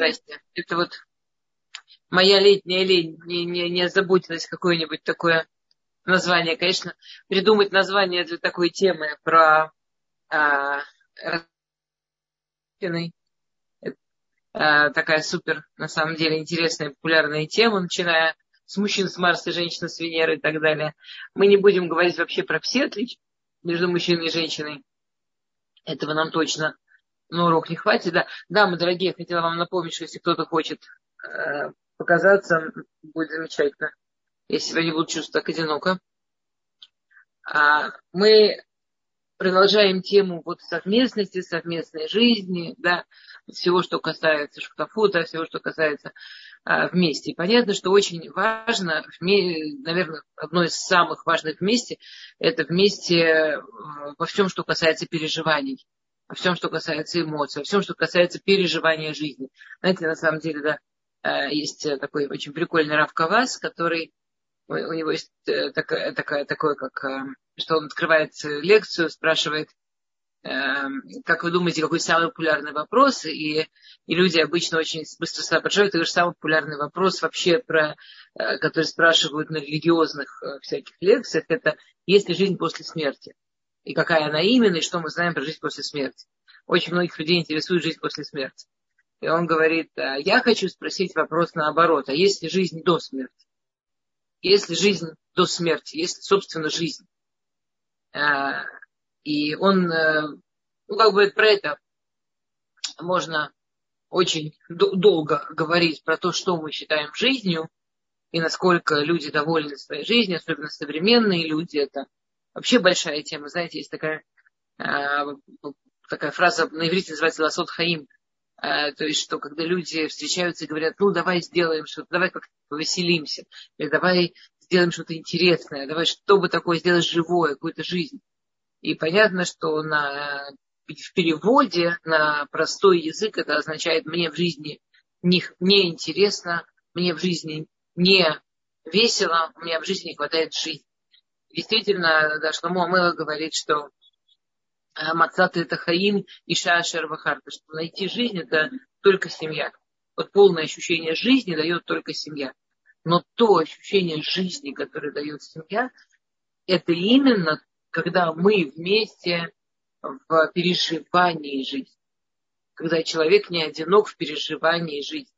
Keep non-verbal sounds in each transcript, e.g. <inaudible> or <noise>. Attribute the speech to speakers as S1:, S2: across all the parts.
S1: Здрасте. Это вот моя летняя лень не, не, не озаботилась какое-нибудь такое название. Конечно, придумать название для такой темы про а, а, такая супер, на самом деле, интересная, популярная тема, начиная с мужчин с Марса, женщин с Венеры и так далее. Мы не будем говорить вообще про все отличия между мужчиной и женщиной. Этого нам точно на урок не хватит. Да, да мы, дорогие, хотела вам напомнить, что если кто-то хочет э, показаться, будет замечательно. Я себя не буду чувствовать так одиноко. А, мы продолжаем тему вот совместности, совместной жизни, да, всего, что касается шутафута, всего, что касается а, вместе. И понятно, что очень важно, наверное, одно из самых важных вместе, это вместе э, во всем, что касается переживаний, во всем, что касается эмоций, во всем, что касается переживания жизни. Знаете, на самом деле, да, э, есть такой очень прикольный Рав Кавас, который у него есть э, такая, такая, такое, как, что он открывает лекцию, спрашивает, как вы думаете, какой самый популярный вопрос? И, и люди обычно очень быстро соображают. Это же самый популярный вопрос вообще, про, э, который спрашивают на религиозных э, всяких лекциях, это есть ли жизнь после смерти? И какая она именно, и что мы знаем про жизнь после смерти. Очень многих людей интересует жизнь после смерти. И он говорит, «А я хочу спросить вопрос наоборот, а есть ли жизнь до смерти? Есть ли жизнь до смерти? Есть ли, собственно, жизнь? Э, и он, э, ну, как бы про это можно очень долго говорить про то, что мы считаем жизнью, и насколько люди довольны своей жизнью, особенно современные люди. Это вообще большая тема. Знаете, есть такая, э, такая фраза на иврите называется «ласот хаим», э, то есть, что когда люди встречаются и говорят, ну, давай сделаем что-то, давай как-то повеселимся, или давай сделаем что-то интересное, давай что бы такое сделать живое, какую-то жизнь. И понятно, что на, в переводе на простой язык это означает «мне в жизни не, не интересно, мне в жизни не весело, у меня в жизни не хватает жизни». Действительно, да, Шломо Амела говорит, что э, Мацат это Хаим и Шашер Вахарта, что найти жизнь это только семья. Вот полное ощущение жизни дает только семья. Но то ощущение жизни, которое дает семья, это именно когда мы вместе в переживании жизни. Когда человек не одинок в переживании жизни.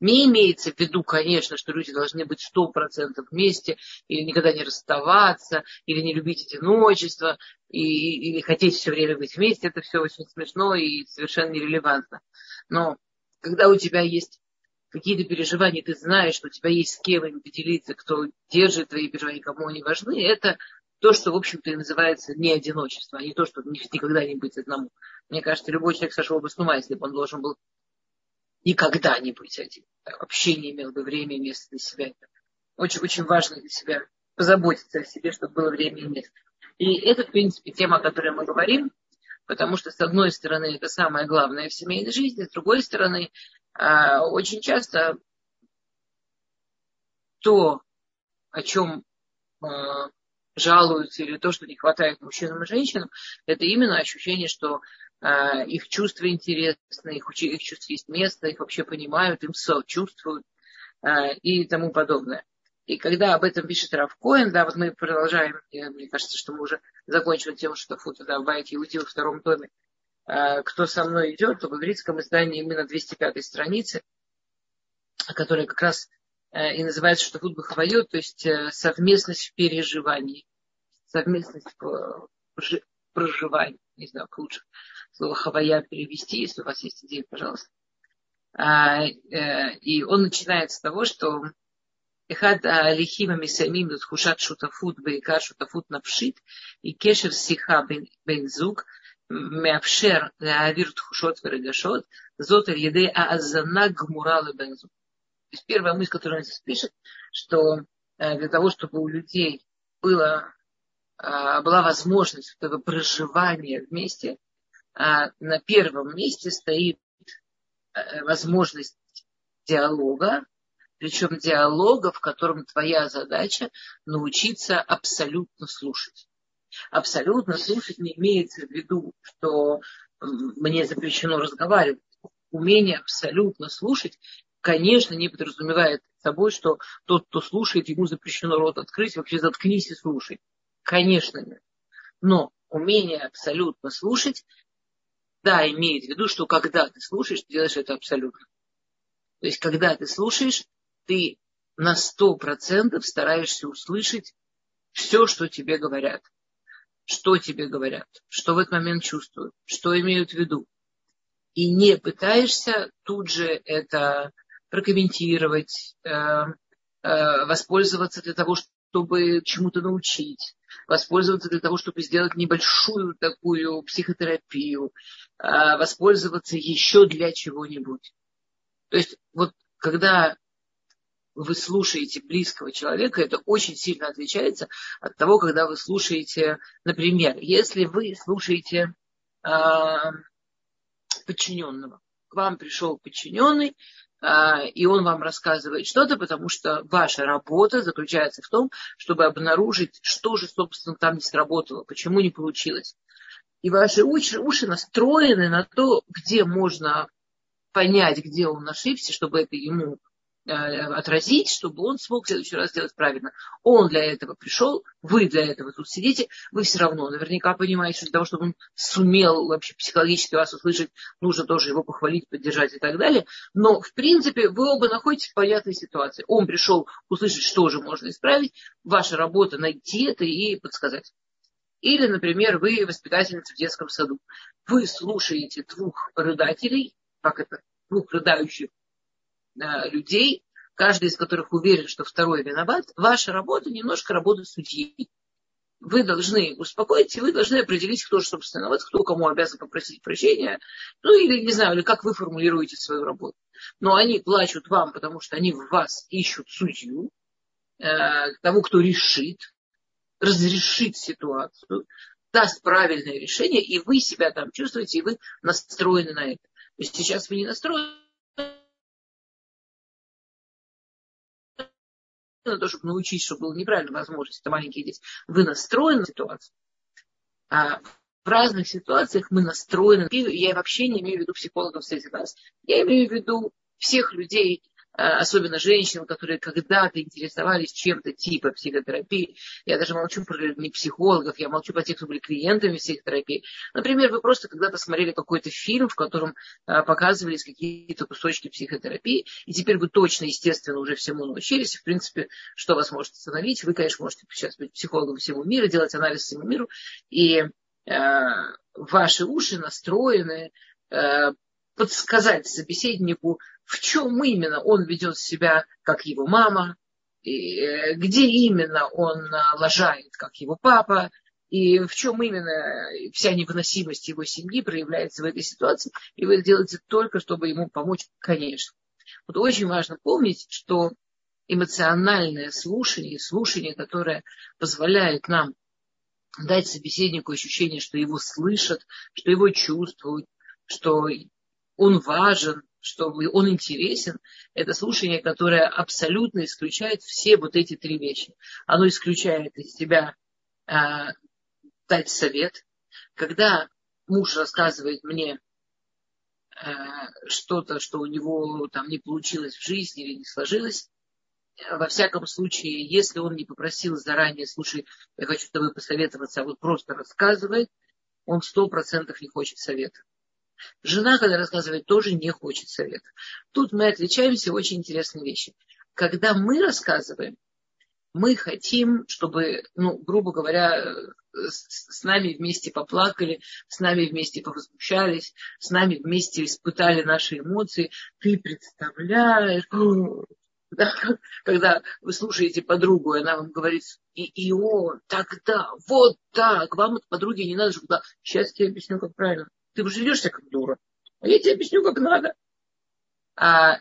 S1: Не имеется в виду, конечно, что люди должны быть сто процентов вместе, или никогда не расставаться, или не любить одиночество, и, или хотеть все время быть вместе. Это все очень смешно и совершенно нерелевантно. Но когда у тебя есть какие-то переживания, ты знаешь, что у тебя есть с кем им поделиться, кто держит твои переживания, кому они важны, это то, что, в общем-то, и называется не одиночество, а не то, что никогда не быть одному. Мне кажется, любой человек сошел бы с ума, если бы он должен был никогда не быть один. Вообще не имел бы времени и места для себя. Очень-очень важно для себя позаботиться о себе, чтобы было время и место. И это, в принципе, тема, о которой мы говорим, потому что, с одной стороны, это самое главное в семейной жизни, с другой стороны, а, очень часто то, о чем а, жалуются или то, что не хватает мужчинам и женщинам, это именно ощущение, что их чувства интересны, их, их чувств есть место, их вообще понимают, им сочувствуют э, и тому подобное. И когда об этом пишет Равкоин, да, вот мы продолжаем, мне кажется, что мы уже закончим тему, что фото, да, в Иудил в втором томе, э, кто со мной идет, то в еврейском издании именно 205 страницы, которая как раз Э, и называется что тут Бахаваю, то есть э, совместность в переживании, совместность в проживании. Не знаю, как лучше слово хавая перевести, если у вас есть идея, пожалуйста. А, э, и он начинает с того, что Эхад Алихима Мисамим Хушат Шутафут Байкар Шутафут Навшит и Кешев Сиха Бензук Меапшер Авир хушот Верегашот Зотер Еде Аазана Гмурала Бензук. То есть первая мысль, которую он здесь пишет, что э, для того, чтобы у людей было, а, была возможность этого проживания вместе, а, на первом месте стоит э, возможность диалога, причем диалога, в котором твоя задача научиться абсолютно слушать. Абсолютно слушать не имеется в виду, что мне запрещено разговаривать. умение абсолютно слушать, конечно, не подразумевает собой, что тот, кто слушает, ему запрещено рот открыть, вообще заткнись и слушай. Конечно нет. Но умение абсолютно слушать, да, имеет в виду, что когда ты слушаешь, ты делаешь это абсолютно. То есть, когда ты слушаешь, ты на сто процентов стараешься услышать все, что тебе говорят. Что тебе говорят, что в этот момент чувствуют, что имеют в виду. И не пытаешься тут же это прокомментировать, э, э, воспользоваться для того, чтобы чему-то научить, воспользоваться для того, чтобы сделать небольшую такую психотерапию, э, воспользоваться еще для чего-нибудь. То есть вот когда вы слушаете близкого человека, это очень сильно отличается от того, когда вы слушаете, например, если вы слушаете э, подчиненного. К вам пришел подчиненный, и он вам рассказывает что-то, потому что ваша работа заключается в том, чтобы обнаружить, что же, собственно, там не сработало, почему не получилось. И ваши уши, уши настроены на то, где можно понять, где он ошибся, чтобы это ему отразить, чтобы он смог в следующий раз сделать правильно. Он для этого пришел, вы для этого тут сидите, вы все равно наверняка понимаете, что для того, чтобы он сумел вообще психологически вас услышать, нужно тоже его похвалить, поддержать и так далее. Но, в принципе, вы оба находитесь в понятной ситуации. Он пришел услышать, что же можно исправить, ваша работа найти это и подсказать. Или, например, вы воспитательница в детском саду. Вы слушаете двух рыдателей, как это, двух рыдающих Э, людей, каждый из которых уверен, что второй виноват, ваша работа немножко работа судьи. Вы должны успокоить, и вы должны определить, кто же, собственно, виноват, кто кому обязан попросить прощения, ну или, не знаю, или как вы формулируете свою работу. Но они плачут вам, потому что они в вас ищут судью, э, того, кто решит, разрешит ситуацию, даст правильное решение, и вы себя там чувствуете, и вы настроены на это. Сейчас вы не настроены на то, чтобы научить, чтобы было неправильно возможность, это маленькие дети, вы настроены на ситуацию. А в разных ситуациях мы настроены. Я вообще не имею в виду психологов среди нас. Я имею в виду всех людей, особенно женщин, которые когда-то интересовались чем-то типа психотерапии. Я даже молчу про не психологов, я молчу про тех, кто были клиентами психотерапии. Например, вы просто когда-то смотрели какой-то фильм, в котором э, показывались какие-то кусочки психотерапии, и теперь вы точно, естественно, уже всему научились. В принципе, что вас может остановить? Вы, конечно, можете сейчас быть психологом всему миру, делать анализ всему миру, и э, ваши уши настроены э, подсказать собеседнику, в чем именно он ведет себя, как его мама, и э, где именно он э, лажает, как его папа, и в чем именно вся невыносимость его семьи проявляется в этой ситуации. И вы это делаете только, чтобы ему помочь, конечно. Вот очень важно помнить, что эмоциональное слушание, слушание, которое позволяет нам дать собеседнику ощущение, что его слышат, что его чувствуют, что он важен, что он интересен, это слушание, которое абсолютно исключает все вот эти три вещи. Оно исключает из себя э, дать совет. Когда муж рассказывает мне э, что-то, что у него там не получилось в жизни или не сложилось, во всяком случае, если он не попросил заранее, слушай, я хочу с тобой посоветоваться, а вот просто рассказывает, он сто процентов не хочет совета. Жена, когда рассказывает, тоже не хочет совета. Тут мы отличаемся очень интересные вещи. Когда мы рассказываем, мы хотим, чтобы, ну, грубо говоря, с, с нами вместе поплакали, с нами вместе повозмущались, с нами вместе испытали наши эмоции. Ты представляешь, <gasps> да, когда вы слушаете подругу, и она вам говорит, и, и он, тогда, вот так, вам от подруги не надо, чтобы, сейчас я тебе объясню, как правильно. Ты уже ведешься как дура. А я тебе объясню, как надо. А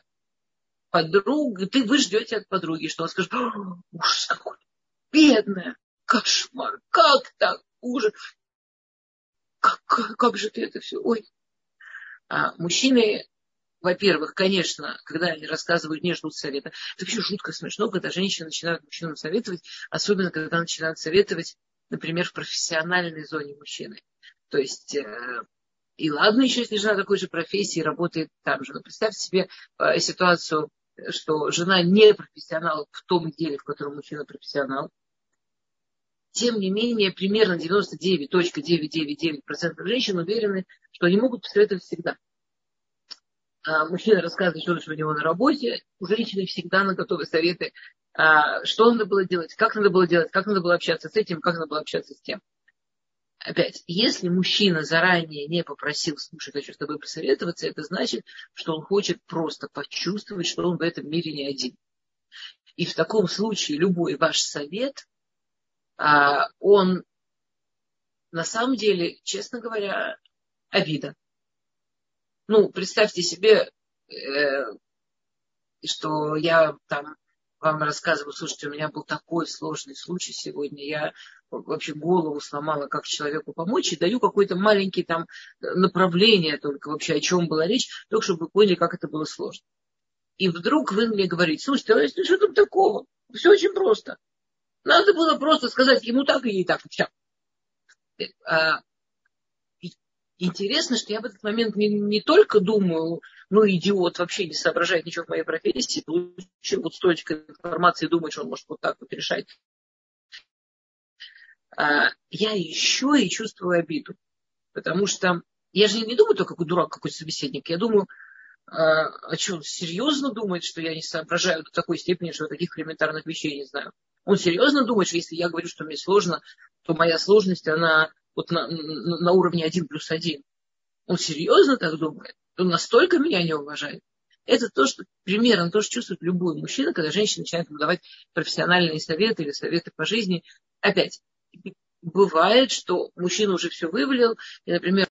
S1: подруга, ты вы ждете от подруги, что она скажет, ужас какой, бедная, кошмар, как так, ужас. Как, как, как же ты это все, ой. А мужчины, во-первых, конечно, когда они рассказывают, не ждут совета. Это вообще жутко смешно, когда женщины начинают мужчинам советовать, особенно когда начинают советовать, например, в профессиональной зоне мужчины. То есть э, И ладно, еще если жена такой же профессии работает там же. Но представьте себе э, ситуацию, что жена не профессионал в том деле, в котором мужчина профессионал. Тем не менее, примерно 99.999% женщин уверены, что они могут посоветовать всегда. А мужчина рассказывает, что у него на работе, у женщины всегда на готовы советы, а, что надо было делать, как надо было делать, как надо было общаться с этим, как надо было общаться с тем опять, если мужчина заранее не попросил, слушай, хочу с тобой посоветоваться, это значит, что он хочет просто почувствовать, что он в этом мире не один. И в таком случае любой ваш совет, а, он на самом деле, честно говоря, обида. Ну, представьте себе, э, что я там вам рассказываю, слушайте, у меня был такой сложный случай сегодня, я вообще голову сломала, как человеку помочь, и даю какое-то маленькое там направление только вообще, о чем была речь, только чтобы вы поняли, как это было сложно. И вдруг вы мне говорите, слушайте, а что там такого? Все очень просто. Надо было просто сказать ему так и ей так. Все. А, интересно, что я в этот момент не, не только думаю, ну, идиот, вообще не соображает ничего в моей профессии, получил вот столько информации, думает, что он может вот так вот решать а, я еще и чувствую обиду. Потому что я же не думаю только какой дурак, какой собеседник. Я думаю, а, а что, он серьезно думает, что я не соображаю до такой степени, что таких элементарных вещей не знаю. Он серьезно думает, что если я говорю, что мне сложно, то моя сложность, она вот на, на, на уровне 1 плюс 1. Он серьезно так думает? Он настолько меня не уважает? Это то, что примерно то, что чувствует любой мужчина, когда женщина начинает ему давать профессиональные советы или советы по жизни. Опять, бывает, что мужчина уже все вывалил, и, например,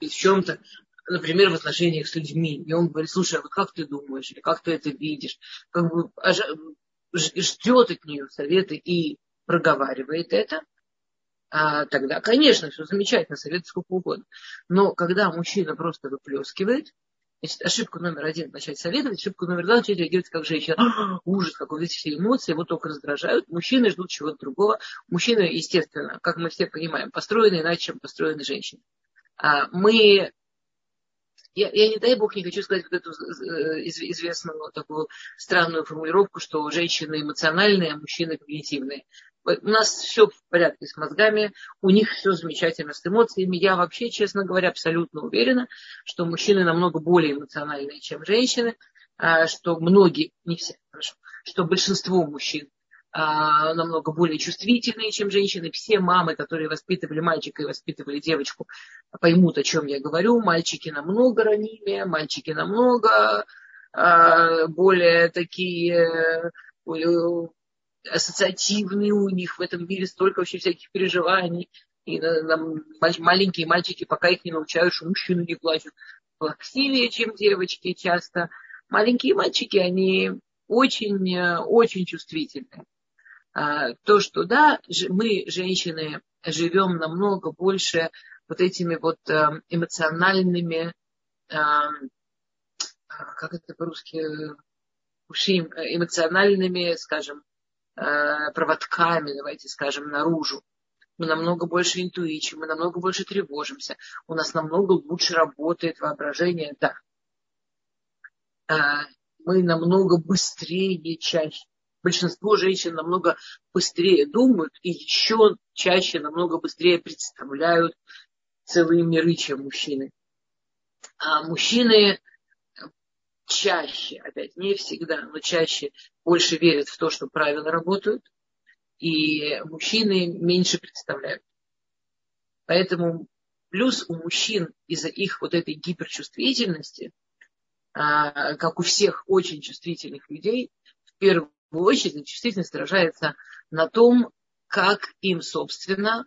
S1: в чем-то, например, в отношениях с людьми. И он говорит, слушай, а вот как ты думаешь, или как ты это видишь? Как бы ждет от нее советы и проговаривает это, а тогда, конечно, все замечательно, совет сколько угодно. Но когда мужчина просто выплескивает, Значит, ошибка номер один – начать советовать, ошибка номер два – начать реагировать как женщина. «А, <gasps> ужас, какой, эти все эмоции его только раздражают. Мужчины ждут чего-то другого. Мужчины, естественно, как мы все понимаем, построены иначе, чем построены женщины. А мы я, я не дай бог не хочу сказать вот эту э, известную такую странную формулировку, что женщины эмоциональные, а мужчины когнитивные. У нас все в порядке с мозгами, у них все замечательно с эмоциями. Я вообще, честно говоря, абсолютно уверена, что мужчины намного более эмоциональные, чем женщины, а, что многие, не все, хорошо, что большинство мужчин а, намного более чувствительные, чем женщины. Все мамы, которые воспитывали мальчика и воспитывали девочку, поймут, о чем я говорю. Мальчики намного ранимее, мальчики намного а, более такие ассоциативные у них в этом мире столько вообще всяких переживаний. И там, маленькие мальчики, пока их не научают, что мужчины не плачут, плаксивее, чем девочки часто. Маленькие мальчики, они очень, очень чувствительны. А, то, что да, мы, женщины, живем намного больше вот этими вот эм, эмоциональными, эм, как это по-русски, эмоциональными, скажем, Э, проводками, давайте скажем, наружу. Мы намного больше интуичим, мы намного больше тревожимся, у нас намного лучше работает воображение, да. Э, мы намного быстрее, чаще. Большинство женщин намного быстрее думают и еще чаще намного быстрее представляют целые миры, чем мужчины. А мужчины чаще, опять не всегда, но чаще больше верят в то, что правила работают, и мужчины меньше представляют. Поэтому плюс у мужчин из-за их вот этой гиперчувствительности, а, как у всех очень чувствительных людей, в первую очередь чувствительность выражается на том, как им, собственно,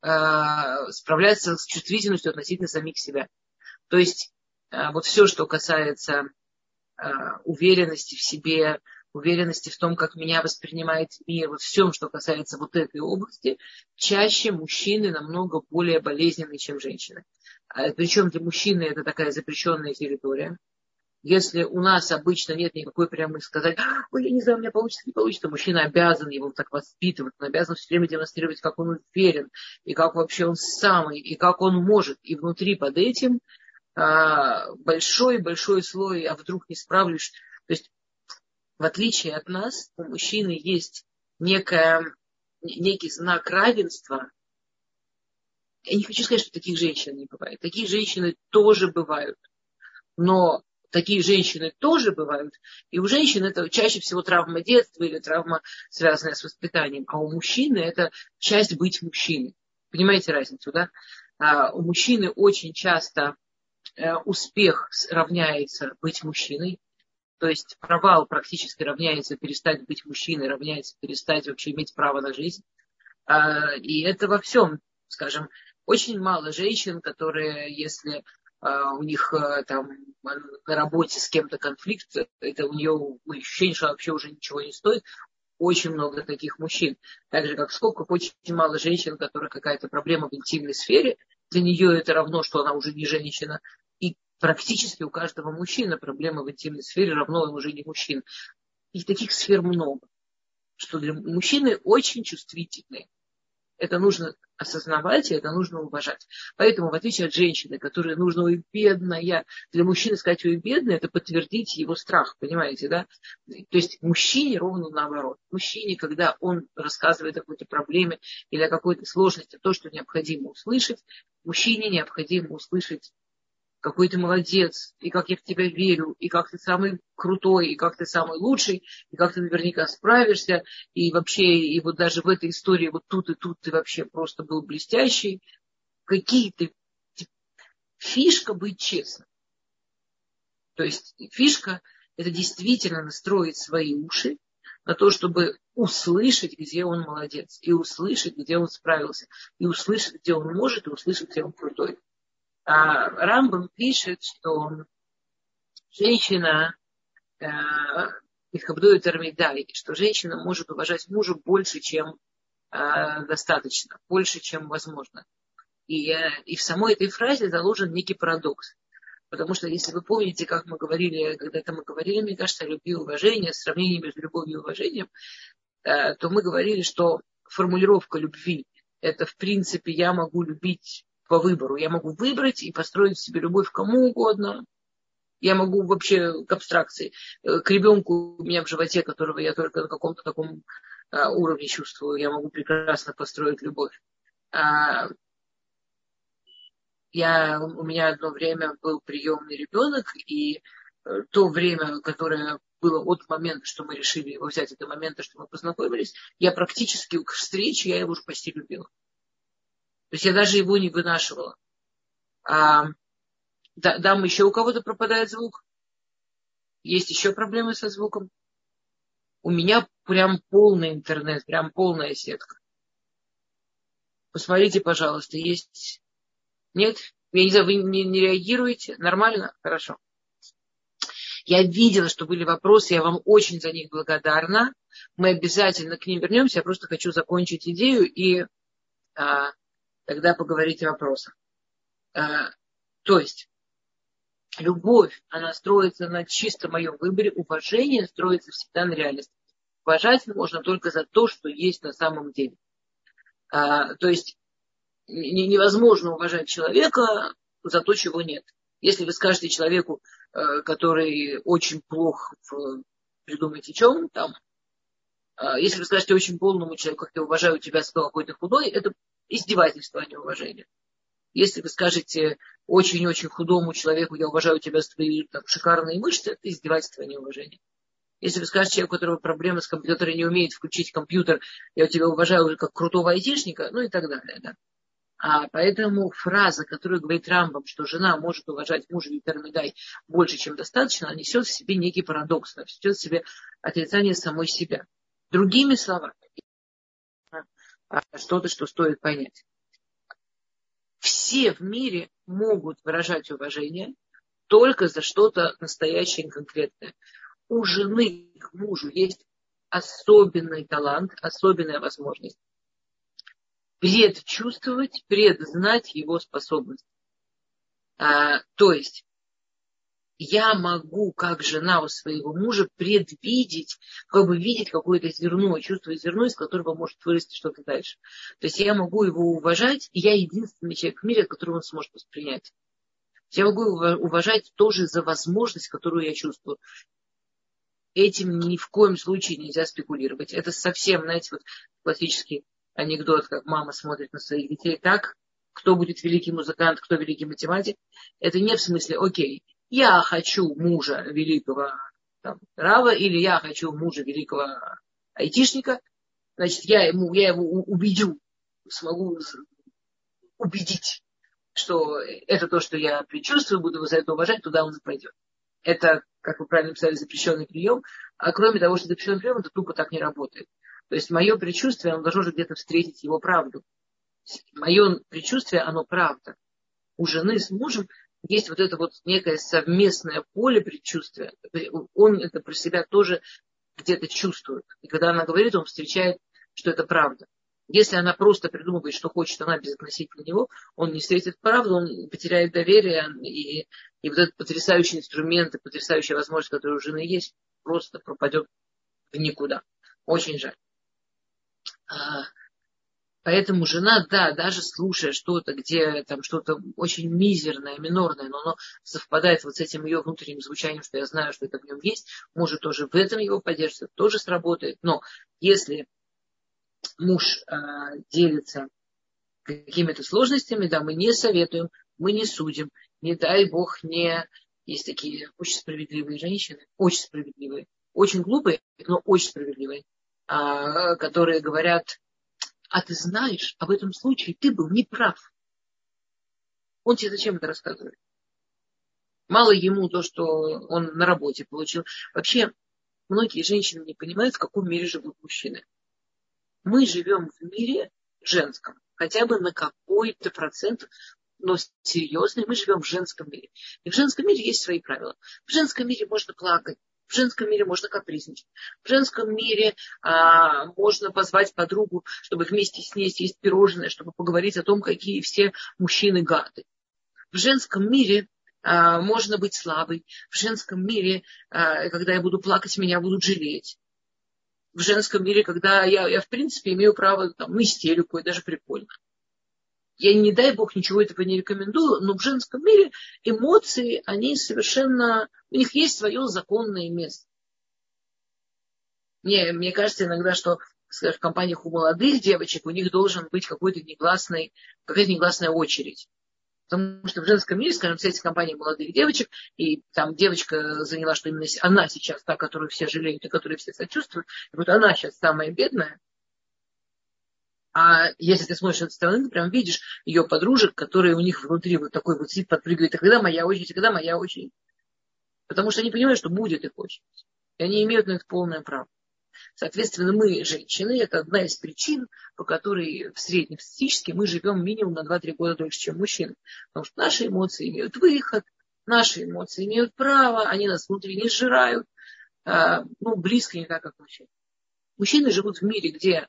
S1: а, справляться с чувствительностью относительно самих себя. То есть а, вот все, что касается уверенности в себе, уверенности в том, как меня воспринимает мир, вот всем, что касается вот этой области, чаще мужчины намного более болезненные, чем женщины. А, Причем для мужчины это такая запрещенная территория. Если у нас обычно нет никакой прямой сказать, ой, я не знаю, у меня получится, не получится, мужчина обязан его так воспитывать, он обязан все время демонстрировать, как он уверен, и как вообще он самый, и как он может. И внутри под этим большой-большой слой, а вдруг не справлюсь. То есть, в отличие от нас, у мужчины есть некая, некий знак равенства. Я не хочу сказать, что таких женщин не бывает. Такие женщины тоже бывают. Но такие женщины тоже бывают. И у женщин это чаще всего травма детства или травма, связанная с воспитанием. А у мужчины это часть быть мужчиной. Понимаете разницу, да? А у мужчины очень часто успех равняется быть мужчиной, то есть провал практически равняется перестать быть мужчиной, равняется перестать вообще иметь право на жизнь. А, и это во всем, скажем, очень мало женщин, которые, если а, у них э, там на работе с кем-то конфликт, это у нее ощущение, что вообще уже ничего не стоит. Очень много таких мужчин. Так же, как сколько очень мало женщин, у которых какая-то проблема в интимной сфере, для нее это равно, что она уже не женщина. И практически у каждого мужчины проблема в интимной сфере равно он уже не мужчин. И таких сфер много, что для мужчины очень чувствительные. Это нужно осознавать, и это нужно уважать. Поэтому, в отличие от женщины, которой нужно, ой, бедная, для мужчины сказать, ой, бедная, это подтвердить его страх, понимаете, да? То есть мужчине ровно наоборот. Мужчине, когда он рассказывает о какой-то проблеме или о какой-то сложности, то, что необходимо услышать, мужчине необходимо услышать какой ты молодец, и как я в тебя верю, и как ты самый крутой, и как ты самый лучший, и как ты наверняка справишься, и вообще, и вот даже в этой истории вот тут и тут ты вообще просто был блестящий. Какие ты... Фишка быть честным. То есть фишка – это действительно настроить свои уши на то, чтобы услышать, где он молодец, и услышать, где он справился, и услышать, где он может, и услышать, где он крутой. А Рамбам пишет, что женщина Михабдует э, Армидай, что женщина может уважать мужа больше, чем э, достаточно, больше, чем возможно. И, э, и в самой этой фразе заложен некий парадокс. Потому что, если вы помните, как мы говорили, когда-то мы говорили, мне кажется, о любви и уважении, сравнении между любовью и уважением, то мы говорили, что формулировка любви – это, в принципе, я могу любить по выбору. Я могу выбрать и построить себе любовь кому угодно. Я могу вообще к абстракции, э, к ребенку у меня в животе, которого я только на каком-то таком а, уровне чувствую, я могу прекрасно построить любовь. А, я, у меня одно время был приемный ребенок, и э, то время, которое было от момента, что мы решили его взять, до момента, что мы познакомились, я практически к встрече, я его уже почти любила. То есть я даже его не вынашивала. А, да, дам еще у кого-то пропадает звук. Есть еще проблемы со звуком. У меня прям полный интернет, прям полная сетка. Посмотрите, пожалуйста, есть... Нет? Я не знаю, вы не, не реагируете? Нормально? Хорошо. Я видела, что были вопросы, я вам очень за них благодарна. Мы обязательно к ним вернемся. Я просто хочу закончить идею и а, тогда поговорить о вопросах. А, то есть, любовь, она строится на чисто моем выборе, уважение строится всегда на реальности. Уважать можно только за то, что есть на самом деле. А, то есть, невозможно уважать человека за то, чего нет. Если вы скажете человеку, э, который очень плох в придумайте чем, там, а, если вы скажете очень полному человеку, как я уважаю тебя, что какой то худой, это издевательство, а не уважение. Если вы скажете очень-очень худому человеку, я уважаю тебя за твои там, шикарные мышцы, это издевательство, а не уважение. Если вы скажете человеку, у которого проблемы с компьютером, не умеет включить компьютер, я тебя уважаю как крутого айтишника, ну и так далее. Да. А поэтому фраза, которую говорит Рамбам, что жена может уважать мужа Витермидай больше, чем достаточно, несет в себе некий парадокс, несет в себе отрицание самой себя. Другими словами, а, что-то, что стоит понять. Все в мире могут выражать уважение только за что-то настоящее и конкретное. У жены к мужу есть особенный талант, особенная возможность предчувствовать, предзнать его способность. А, то есть, я могу, как жена у своего мужа, предвидеть, как бы видеть какое-то зерно, чувствовать зерно, из которого может вырасти что-то дальше. То есть я могу его уважать, и я единственный человек в мире, которого он сможет воспринять. Я могу его уважать тоже за возможность, которую я чувствую. Этим ни в коем случае нельзя спекулировать. Это совсем, знаете, вот классический анекдот, как мама смотрит на своих детей так, кто будет великий музыкант, кто великий математик. Это не в смысле, окей, я хочу мужа великого там, Рава, или я хочу мужа великого айтишника, значит, я, ему, я его убедю, смогу убедить, что это то, что я предчувствую, буду его за это уважать, туда он пойдет. Это, как вы правильно писали, запрещенный прием. А кроме того, что запрещенный прием, это тупо так не работает. То есть мое предчувствие, он должен же где-то встретить его правду. Мое предчувствие, оно правда. У жены с мужем есть вот это вот некое совместное поле предчувствия. Он это про себя тоже где-то чувствует. И когда она говорит, он встречает, что это правда. Если она просто придумывает, что хочет она безотносительно него, он не встретит правду, он потеряет доверие, и, и вот этот потрясающий инструмент, и потрясающая возможность, которая у жены есть, просто пропадет в никуда. Очень жаль. А, Поэтому жена, да, даже слушая что-то, где там что-то очень мизерное, минорное, но оно совпадает вот с этим ее внутренним звучанием, что я знаю, что это в нем есть, может тоже в этом его поддерживать, тоже сработает. Но если муж э, делится какими-то сложностями, да, мы не советуем, мы не судим, не дай бог не... Есть такие очень справедливые женщины, очень справедливые, очень глупые, но очень справедливые, э, которые говорят, а ты знаешь, в этом случае ты был неправ. Он тебе зачем это рассказывает? Мало ему то, что он на работе получил. Вообще, многие женщины не понимают, в каком мире живут мужчины. Мы живем в мире женском, хотя бы на какой-то процент, но серьезный, мы живем в женском мире. И в женском мире есть свои правила. В женском мире можно плакать, в женском мире можно капризничать. В женском мире а, можно позвать подругу, чтобы вместе с ней съесть пирожное, чтобы поговорить о том, какие все мужчины гады. В женском мире а, можно быть слабой. В женском мире, а, когда я буду плакать, меня будут жалеть. В женском мире, когда я, я в принципе, имею право там, на истерику, и даже прикольно. Я не дай бог ничего этого не рекомендую, но в женском мире эмоции, они совершенно, у них есть свое законное место. Мне, мне кажется иногда, что скажем, в компаниях у молодых девочек у них должен быть какой-то негласный, какая-то негласная очередь. Потому что в женском мире, скажем, вся эти компании молодых девочек, и там девочка заняла, что именно она сейчас та, которую все жалеют и которой все сочувствуют, и вот она сейчас самая бедная, а если ты смотришь со стороны, ты прям видишь ее подружек, которые у них внутри вот такой вот сидит, подпрыгивает, а когда моя очередь, а когда моя очередь. Потому что они понимают, что будет их очередь. И они имеют на это полное право. Соответственно, мы, женщины, это одна из причин, по которой в среднем статистически мы живем минимум на 2-3 года дольше, чем мужчины. Потому что наши эмоции имеют выход, наши эмоции имеют право, они нас внутри не сжирают. А, ну, близко не так, как мужчины. Мужчины живут в мире, где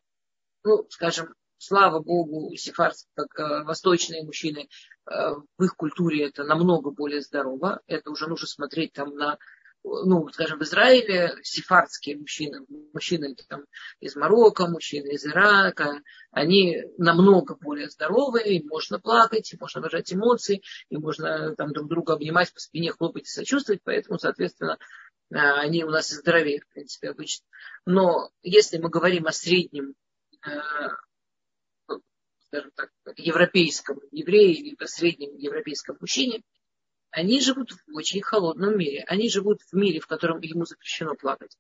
S1: ну, скажем, слава богу, сефардские, как э, восточные мужчины, э, в их культуре это намного более здорово. Это уже нужно смотреть там на, ну, скажем, в Израиле сефардские мужчины, мужчины там, из Марокко, мужчины из Ирака, они намного более здоровые, им можно плакать, им можно выражать эмоции, и можно там друг друга обнимать по спине, хлопать и сочувствовать, поэтому, соответственно, э, они у нас здоровее, в принципе, обычно. Но если мы говорим о среднем скажем так, европейскому еврею или среднем европейском мужчине, они живут в очень холодном мире. Они живут в мире, в котором ему запрещено плакать.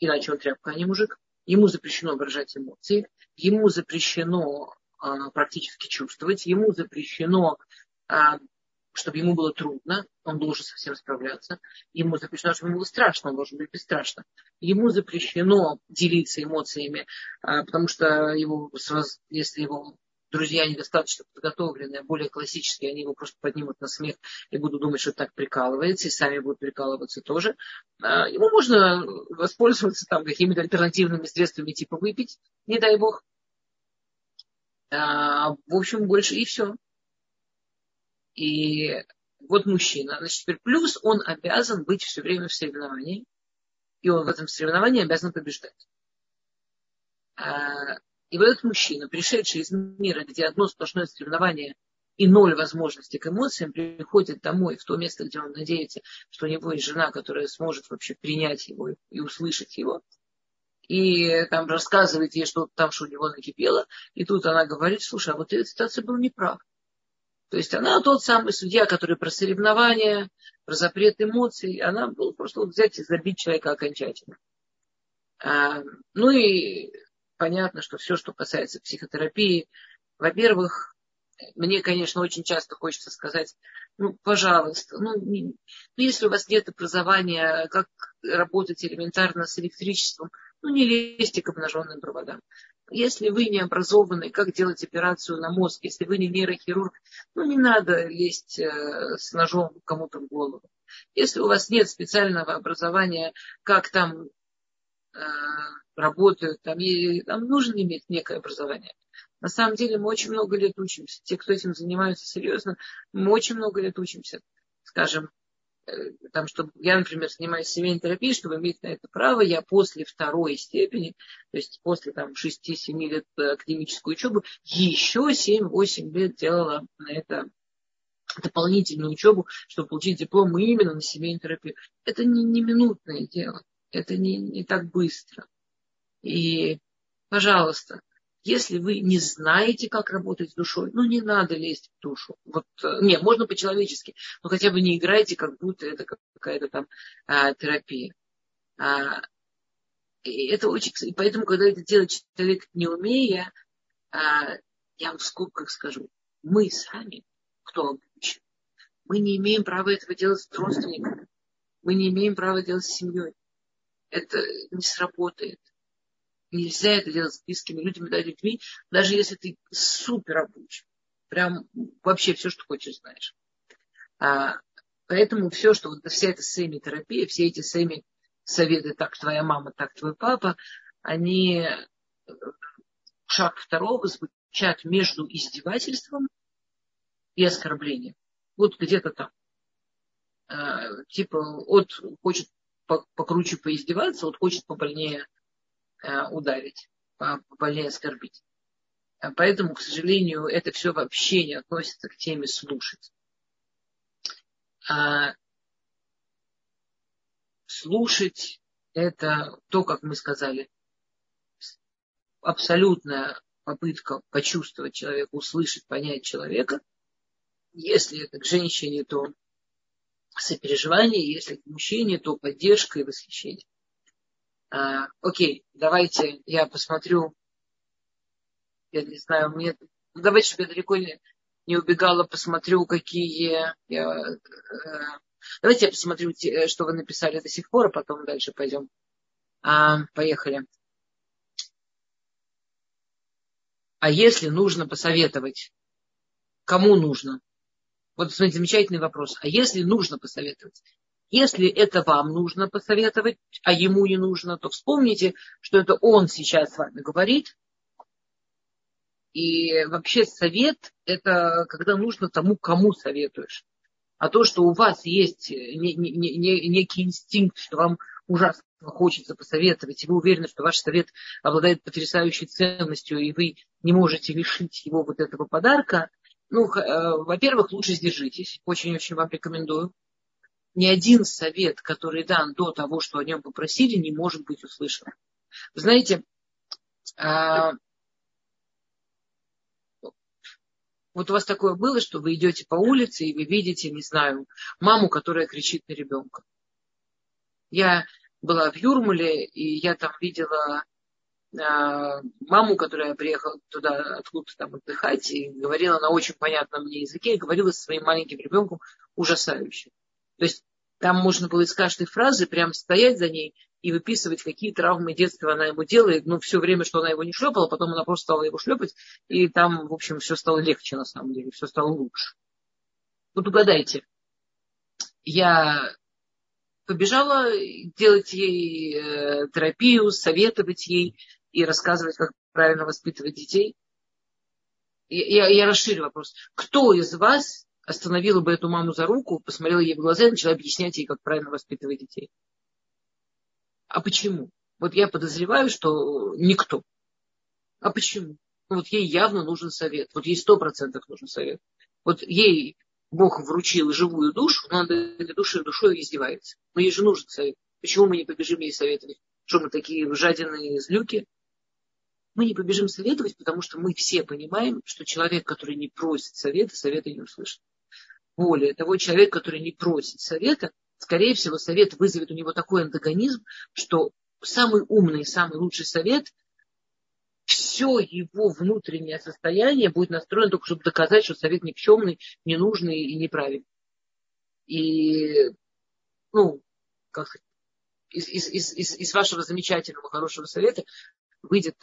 S1: Иначе он тряпка, а не мужик. Ему запрещено выражать эмоции. Ему запрещено а, практически чувствовать. Ему запрещено а, чтобы ему было трудно, он должен со всем справляться. Ему запрещено, чтобы ему было страшно, он должен быть бесстрашным. Ему запрещено делиться эмоциями, а, потому что его, если его друзья недостаточно подготовленные, более классические, они его просто поднимут на смех и будут думать, что так прикалывается, и сами будут прикалываться тоже. А, ему можно воспользоваться там какими-то альтернативными средствами, типа выпить, не дай бог. А, в общем, больше и все. И Вот мужчина. Значит, теперь плюс он обязан быть все время в соревновании. И он в этом соревновании обязан побеждать. А, и вот этот мужчина, пришедший из мира, где одно сплошное соревнование и ноль возможностей к эмоциям, приходит домой, в то место, где он надеется, что у него есть жена, которая сможет вообще принять его и услышать его. И там рассказывает ей, что там, что у него накипело. И тут она говорит, слушай, а вот эта ситуация был неправ. То есть она тот самый судья, который про соревнования, про запрет эмоций, она была просто вот взять и забить человека окончательно. А, ну и понятно, что все, что касается психотерапии, во-первых, мне, конечно, очень часто хочется сказать, ну, пожалуйста, ну, не, ну, если у вас нет образования, как работать элементарно с электричеством, ну, не лезьте к обнаженным проводам. Если вы не образованы, как делать операцию на мозг, если вы не нейрохирург, ну не надо лезть э, с ножом кому-то в голову. Если у вас нет специального образования, как там э, работают, там, и, там нужно иметь некое образование. На самом деле мы очень много лет учимся. Те, кто этим занимаются серьезно, мы очень много лет учимся. Скажем, там, чтобы я, например, занимаюсь семейной терапией, чтобы иметь на это право, я после второй степени, то есть после там 6-7 лет академической учебы, еще 7-8 лет делала на это дополнительную учебу, чтобы получить диплом именно на семейной терапии. Это не, не минутное дело, это не, не так быстро. И, пожалуйста, если вы не знаете, как работать с душой, ну не надо лезть в душу. Вот, э, не, можно по-человечески, но хотя бы не играйте, как будто это какая-то там а, терапия. А, и это очень, и поэтому, когда это делает человек, не умея, а, я вам в скобках скажу, мы сами, кто обучен, мы не имеем права этого делать с родственниками, мы не имеем права делать с семьей. Это не сработает. Нельзя это делать с близкими людьми, да, людьми, даже если ты супер обучен. Прям вообще все, что хочешь, знаешь. А, поэтому все, что вот вся эта семи-терапия, все эти семи советы, так твоя мама, так твой папа, они э, шаг второго звучат между издевательством и оскорблением. Вот где-то там. А, типа, от хочет покруче поиздеваться, вот хочет побольнее ударить, побольнее оскорбить. А поэтому, к сожалению, это все вообще не относится к теме слушать. А слушать это то, как мы сказали, абсолютная попытка почувствовать человека, услышать, понять человека. Если это к женщине, то сопереживание, если к мужчине, то поддержка и восхищение. А, окей, давайте я посмотрю. Я не знаю, мне... Ну, давайте, чтобы я далеко не, не убегала, посмотрю, какие... Я, э, давайте я посмотрю, что вы написали до сих пор, а потом дальше пойдем. А, поехали. А если нужно посоветовать, кому нужно? Вот смотрите, замечательный вопрос. А если нужно посоветовать? Если это вам нужно посоветовать, а ему не нужно, то вспомните, что это он сейчас с вами говорит. И вообще совет – это когда нужно тому, кому советуешь. А то, что у вас есть некий инстинкт, что вам ужасно хочется посоветовать, и вы уверены, что ваш совет обладает потрясающей ценностью, и вы не можете лишить его вот этого подарка, ну, э, во-первых, лучше сдержитесь. Очень-очень вам рекомендую ни один совет, который дан до того, что о нем попросили, не может быть услышан. Вы знаете, а, вот у вас такое было, что вы идете по улице и вы видите, не знаю, маму, которая кричит на ребенка. Я была в Юрмале, и я там видела а, маму, которая приехала туда откуда-то там отдыхать, и говорила на очень понятном мне языке, и говорила со своим маленьким ребенком ужасающе. То есть там можно было из каждой фразы прям стоять за ней и выписывать, какие травмы детства она ему делает. Ну, все время, что она его не шлепала, потом она просто стала его шлепать, и там, в общем, все стало легче на самом деле, все стало лучше. Вот угадайте, я побежала делать ей э, терапию, советовать ей и рассказывать, как правильно воспитывать детей. Я, я, я расширю вопрос. Кто из вас остановила бы эту маму за руку, посмотрела ей в глаза и начала объяснять ей, как правильно воспитывать детей. А почему? Вот я подозреваю, что никто. А почему? Ну, вот ей явно нужен совет. Вот ей сто процентов нужен совет. Вот ей Бог вручил живую душу, но она этой душой, душой издевается. Но ей же нужен совет. Почему мы не побежим ей советовать? Что мы такие жадины злюки? Мы не побежим советовать, потому что мы все понимаем, что человек, который не просит совета, совета не услышит. Более того, человек, который не просит совета, скорее всего, совет вызовет у него такой антагонизм, что самый умный, самый лучший совет, все его внутреннее состояние будет настроено только, чтобы доказать, что совет никчемный, ненужный и неправильный. И, ну, как из, из, из, из, вашего замечательного, хорошего совета выйдет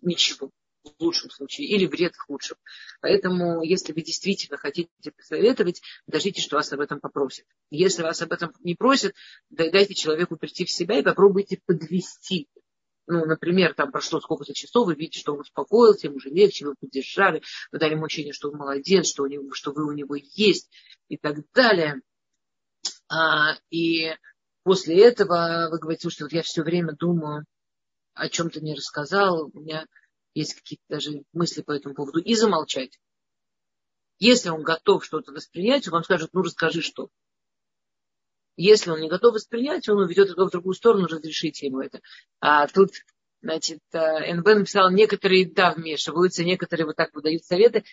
S1: ничего в лучшем случае, или вред в худшем. Поэтому, если вы действительно хотите посоветовать, дождите, что вас об этом попросят. Если вас об этом не просят, дайте человеку прийти в себя и попробуйте подвести. Ну, например, там прошло сколько-то часов, вы видите, что он успокоился, ему уже легче, вы поддержали, вы дали ему ощущение, что он молодец, что, у него, что вы у него есть и так далее. А, и после этого вы говорите, слушайте, вот я все время думаю, о чем-то не рассказал, у меня есть какие-то даже мысли по этому поводу, и замолчать. Если он готов что-то воспринять, он вам скажет, ну расскажи что. Если он не готов воспринять, он уведет его в другую сторону, разрешите ему это. А тут, значит, э, НБ написал, некоторые, да, вмешиваются, некоторые вот так выдают советы.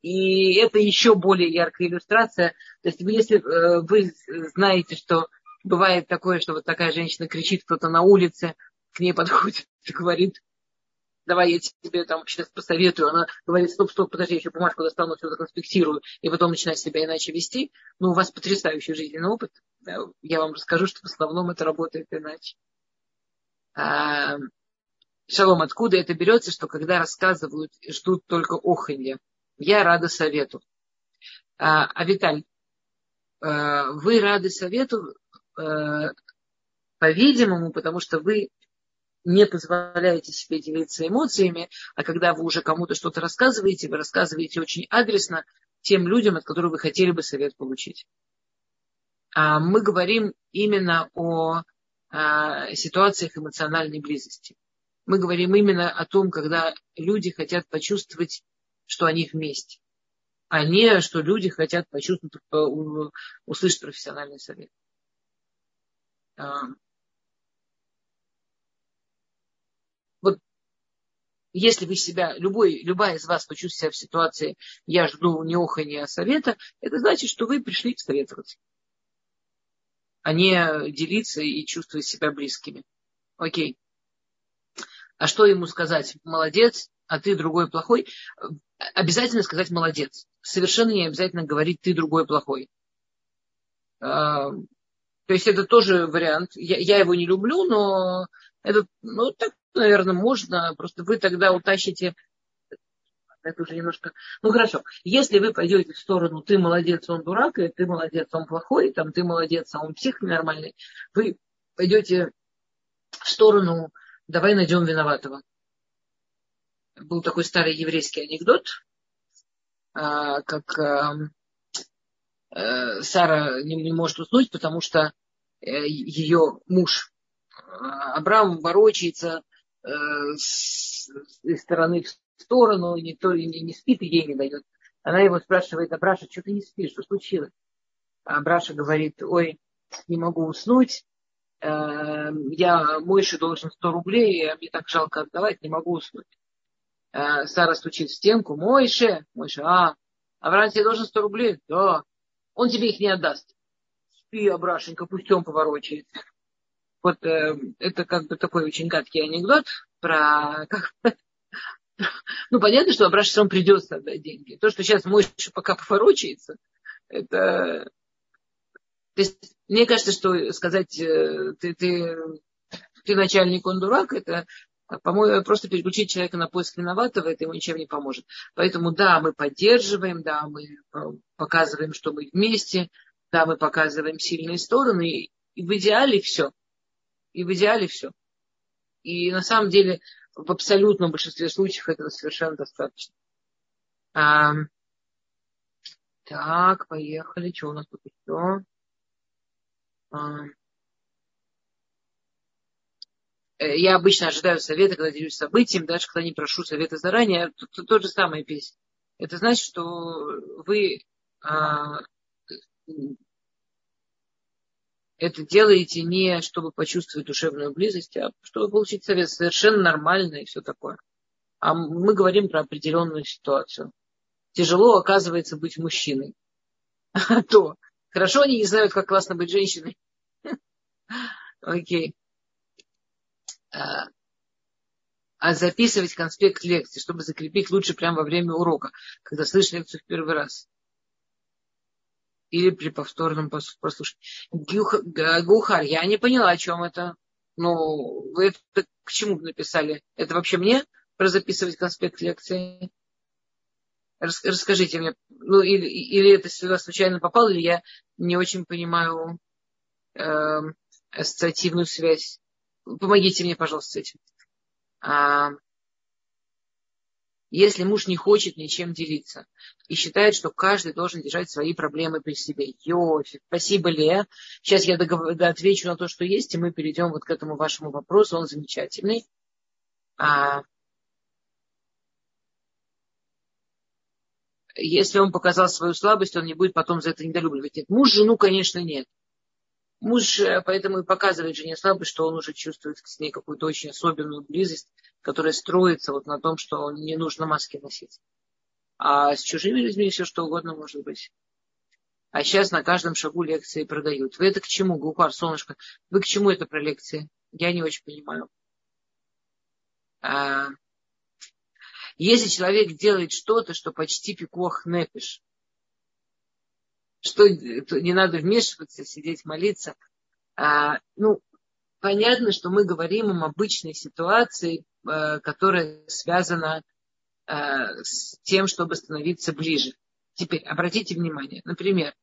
S1: И это еще более яркая иллюстрация. То есть, если э, вы знаете, что бывает такое, что вот такая женщина кричит, кто-то на улице к ней подходит и говорит, давай я тебе там сейчас посоветую. Она говорит, стоп, стоп, подожди, я еще бумажку достану, все законспектирую, и потом начинает себя иначе вести. Ну, у вас потрясающий жизненный опыт. Я вам расскажу, что в основном это работает иначе. А, шалом, откуда это берется, что когда рассказывают, ждут только оханья. Я рада совету. А, а Виталь, а, вы рады совету, а, по-видимому, потому что вы не позволяете себе делиться эмоциями, а когда вы уже кому-то что-то рассказываете, вы рассказываете очень адресно тем людям, от которых вы хотели бы совет получить. А мы говорим именно о а, ситуациях эмоциональной близости. Мы говорим именно о том, когда люди хотят почувствовать, что они вместе, а не что люди хотят почувствовать, услышать профессиональный совет. Если вы себя, любой, любая из вас почувствует себя в ситуации, я жду не охания, а совета, это значит, что вы пришли советоваться, а не делиться и чувствовать себя близкими. Окей. А что ему сказать? Молодец, а ты другой плохой. Обязательно сказать молодец. Совершенно не обязательно говорить ты другой плохой. А, то есть это тоже вариант. Я, я его не люблю, но это ну, так наверное, можно, просто вы тогда утащите это уже немножко... Ну хорошо, если вы пойдете в сторону ты молодец, он дурак, и ты молодец, он плохой, там ты молодец, а он псих нормальный, вы пойдете в сторону давай найдем виноватого. Был такой старый еврейский анекдот, а, как а, э, Сара не может уснуть, потому что э, ее муж Абрам ворочается Э, из стороны в сторону, никто не, не спит и ей не дает. Она его спрашивает, а Браша, что ты не спишь, что случилось? А Браша говорит, ой, не могу уснуть, э, я Мойше должен 100 рублей, а мне так жалко отдавать, не могу уснуть. Э, Сара стучит в стенку, Мойше, Мойше, а, Авраам тебе должен 100 рублей? Да. Он тебе их не отдаст. Спи, Абрашенька, пусть он поворочает. Вот э, это как бы такой очень гадкий анекдот про... Как, <laughs> ну, понятно, что Абраш сам придется отдать деньги. То, что сейчас мой пока поворочается, это... То есть, мне кажется, что сказать, э, ты, ты, ты начальник, он дурак, это, по-моему, просто переключить человека на поиск виноватого, это ему ничем не поможет. Поэтому, да, мы поддерживаем, да, мы э, показываем, что мы вместе, да, мы показываем сильные стороны, и в идеале все – и в идеале все. И на самом деле в абсолютном большинстве случаев этого совершенно достаточно. А, Так, поехали. Что у нас тут еще? А. Э, я обычно ожидаю совета, когда делюсь событием, даже когда не прошу совета заранее. Тут, тут то же самое песня. Это значит, что вы а, это делаете не чтобы почувствовать душевную близость, а чтобы получить совет совершенно нормально и все такое. А мы говорим про определенную ситуацию. Тяжело, оказывается, быть мужчиной. А то. Хорошо, они не знают, как классно быть женщиной. <laughs> Окей. А, а записывать конспект лекции, чтобы закрепить лучше прямо во время урока, когда слышишь лекцию в первый раз или при повторном прослушивании. Гухар, я не поняла, о чем это. Ну, вы это к чему написали? Это вообще мне про записывать конспект лекции? Расскажите мне. Ну, или, или это сюда случайно попало, или я не очень понимаю э, ассоциативную связь. Помогите мне, пожалуйста, с этим. А, если муж не хочет ничем делиться и считает, что каждый должен держать свои проблемы при себе. Йофи, спасибо, Лея. Сейчас я договор, отвечу на то, что есть, и мы перейдем вот к этому вашему вопросу. Он замечательный. А, если он показал свою слабость, он не будет потом за это недолюбливать. Нет, муж жену, конечно, нет. Муж э, поэтому и показывает жене слабость, что он уже чувствует с ней какую-то очень особенную близость, которая строится вот на том, что не нужно маски носить. А с чужими людьми все что угодно может быть. А сейчас на каждом шагу лекции продают. Вы это к чему, Гухар, солнышко? Вы к чему это про лекции? Я не очень понимаю. А, если человек делает что-то, что почти пикох непиш, что не надо вмешиваться, сидеть, молиться. А, ну, понятно, что мы говорим об обычной ситуации, а, которая связана а, с тем, чтобы становиться ближе. Теперь обратите внимание, например,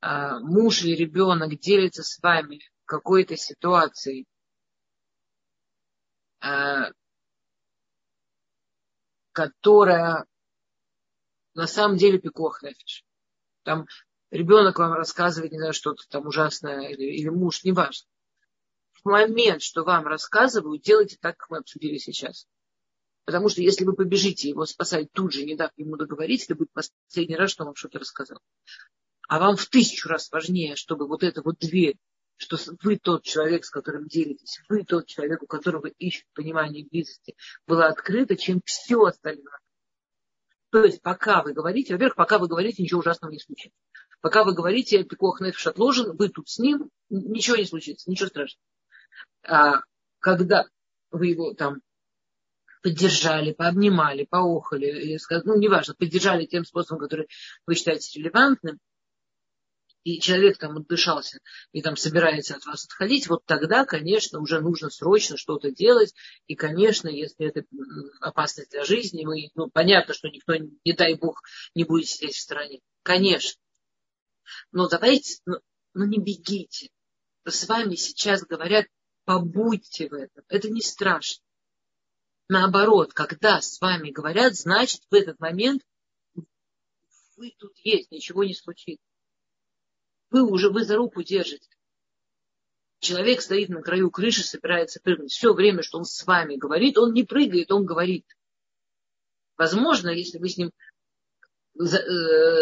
S1: а, муж или ребенок делится с вами какой-то ситуацией, а, которая на самом деле пикох. Там ребенок вам рассказывает, не знаю, что-то там ужасное, или, или муж, неважно. В момент, что вам рассказывают, делайте так, как мы обсудили сейчас. Потому что если вы побежите его спасать тут же, не дав ему договорить, это будет последний раз, что он вам что-то рассказал. А вам в тысячу раз важнее, чтобы вот эта вот дверь, что вы тот человек, с которым делитесь, вы тот человек, у которого ищут понимание близости, была открыта, чем все остальное. То есть, пока вы говорите, во-первых, пока вы говорите, ничего ужасного не случится. Пока вы говорите, пикох нефиш отложен, вы тут с ним, ничего не случится, ничего страшного. А когда вы его там поддержали, пообнимали, поохали, ну, неважно, поддержали тем способом, который вы считаете релевантным, и человек там отдышался и там собирается от вас отходить, вот тогда, конечно, уже нужно срочно что-то делать. И, конечно, если это опасность для жизни, мы, ну, понятно, что никто, не дай бог, не будет сидеть в стороне. Конечно. Но давайте, ну, ну не бегите. С вами сейчас говорят, побудьте в этом. Это не страшно. Наоборот, когда с вами говорят, значит, в этот момент вы тут есть, ничего не случится. Вы уже, вы за руку держите. Человек стоит на краю крыши, собирается прыгнуть. Все время, что он с вами говорит, он не прыгает, он говорит. Возможно, если вы с ним э,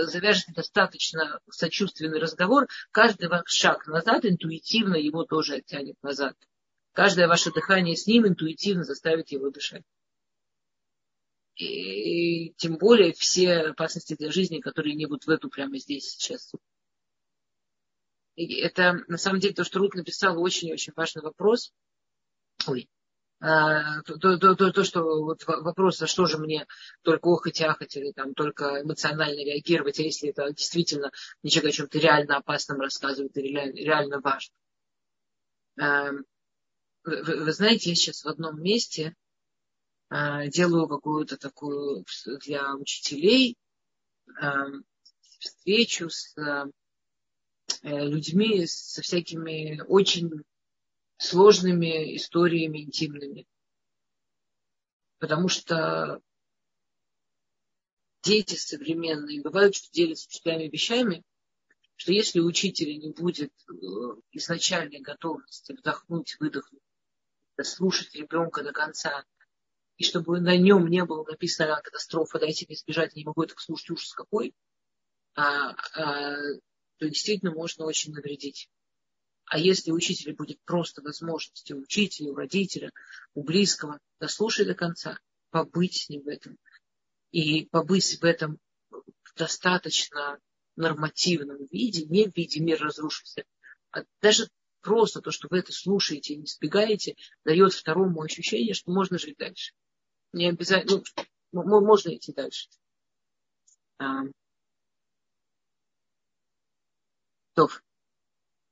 S1: завяжете достаточно сочувственный разговор, каждый ваш шаг назад интуитивно его тоже оттянет назад. Каждое ваше дыхание с ним интуитивно заставит его дышать. И тем более все опасности для жизни, которые не будут в эту прямо здесь сейчас это на самом деле то, что Рут написала, очень-очень важный вопрос. Ой. А, то, то, то, то, что вот вопрос, а что же мне только охоть, ахать или там только эмоционально реагировать, а если это действительно ничего о чем-то реально опасном рассказывает и реально, реально важно. А, вы, вы знаете, я сейчас в одном месте а, делаю какую-то такую для учителей встречу с Э, людьми со всякими очень сложными историями интимными. Потому что дети современные бывают, что делятся учителями вещами, что если у учителя не будет э, изначальной готовности вдохнуть, выдохнуть, слушать ребенка до конца, и чтобы на нем не было написано катастрофа, дайте мне сбежать, я не могу это слушать, ужас какой, а, а, то действительно можно очень навредить. А если у учителя будет просто возможность, у учителя, у родителя, у близкого, дослушать до конца, побыть с ним в этом, и побыть в этом в достаточно нормативном виде, не в виде мир разрушился, а даже просто то, что вы это слушаете и не сбегаете, дает второму ощущение, что можно жить дальше. Не обязательно, ну, можно идти дальше. А. Тов.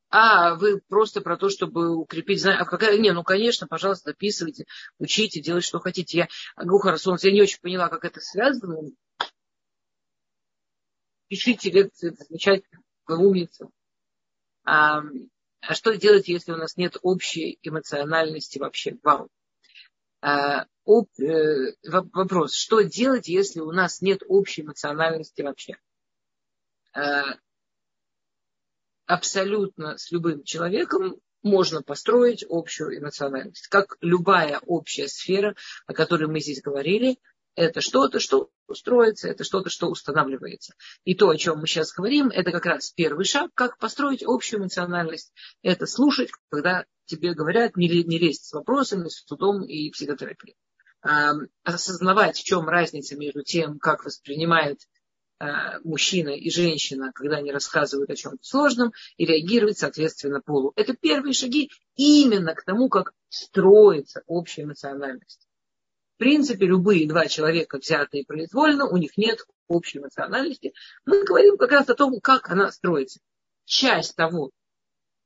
S1: А, вы просто про то, чтобы укрепить знания. А какая... Не, ну, конечно, пожалуйста, записывайте, учите, делайте, что хотите. Я, Гуха Солнце, я не очень поняла, как это связано. Пишите лекции, замечательно, вы умница. А, а что делать, если у нас нет общей эмоциональности вообще? Вау. А, об, э, вопрос, что делать, если у нас нет общей эмоциональности вообще? А, абсолютно с любым человеком можно построить общую эмоциональность. Как любая общая сфера, о которой мы здесь говорили, это что-то, что устроится, это что-то, что устанавливается. И то, о чем мы сейчас говорим, это как раз первый шаг, как построить общую эмоциональность. Это слушать, когда тебе говорят, не, не лезть с вопросами, с судом и психотерапией. Осознавать, в чем разница между тем, как воспринимает мужчина и женщина, когда они рассказывают о чем-то сложном, и реагировать соответственно полу. Это первые шаги именно к тому, как строится общая эмоциональность. В принципе, любые два человека, взятые произвольно, у них нет общей эмоциональности. Мы говорим как раз о том, как она строится. Часть того,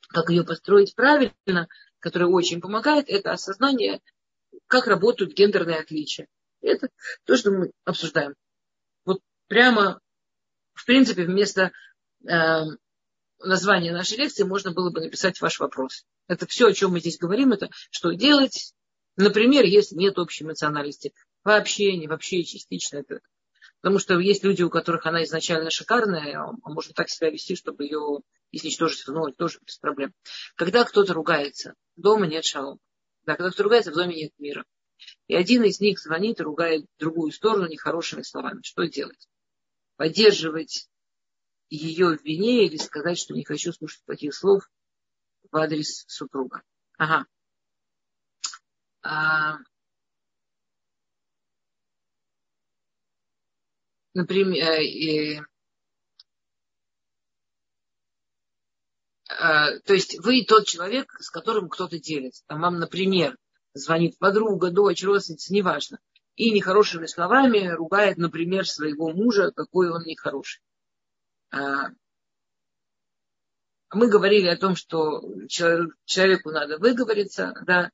S1: как ее построить правильно, которая очень помогает, это осознание, как работают гендерные отличия. Это то, что мы обсуждаем прямо, в принципе, вместо э, названия нашей лекции можно было бы написать ваш вопрос. Это все, о чем мы здесь говорим, это что делать, например, если нет общей эмоциональности. Вообще, не вообще, частично. Это, потому что есть люди, у которых она изначально шикарная, а можно так себя вести, чтобы ее изничтожить в тоже без проблем. Когда кто-то ругается, дома нет шалом. Да, когда кто-то ругается, в доме нет мира. И один из них звонит и ругает другую сторону нехорошими словами. Что делать? Поддерживать ее в вине или сказать, что не хочу слушать таких слов в адрес супруга. Ага. А, например, э, э, э, то есть вы тот человек, с которым кто-то делится. Там вам, например, звонит подруга, дочь, родственница, неважно и нехорошими словами ругает, например, своего мужа, какой он нехороший. А, мы говорили о том, что человеку надо выговориться, да,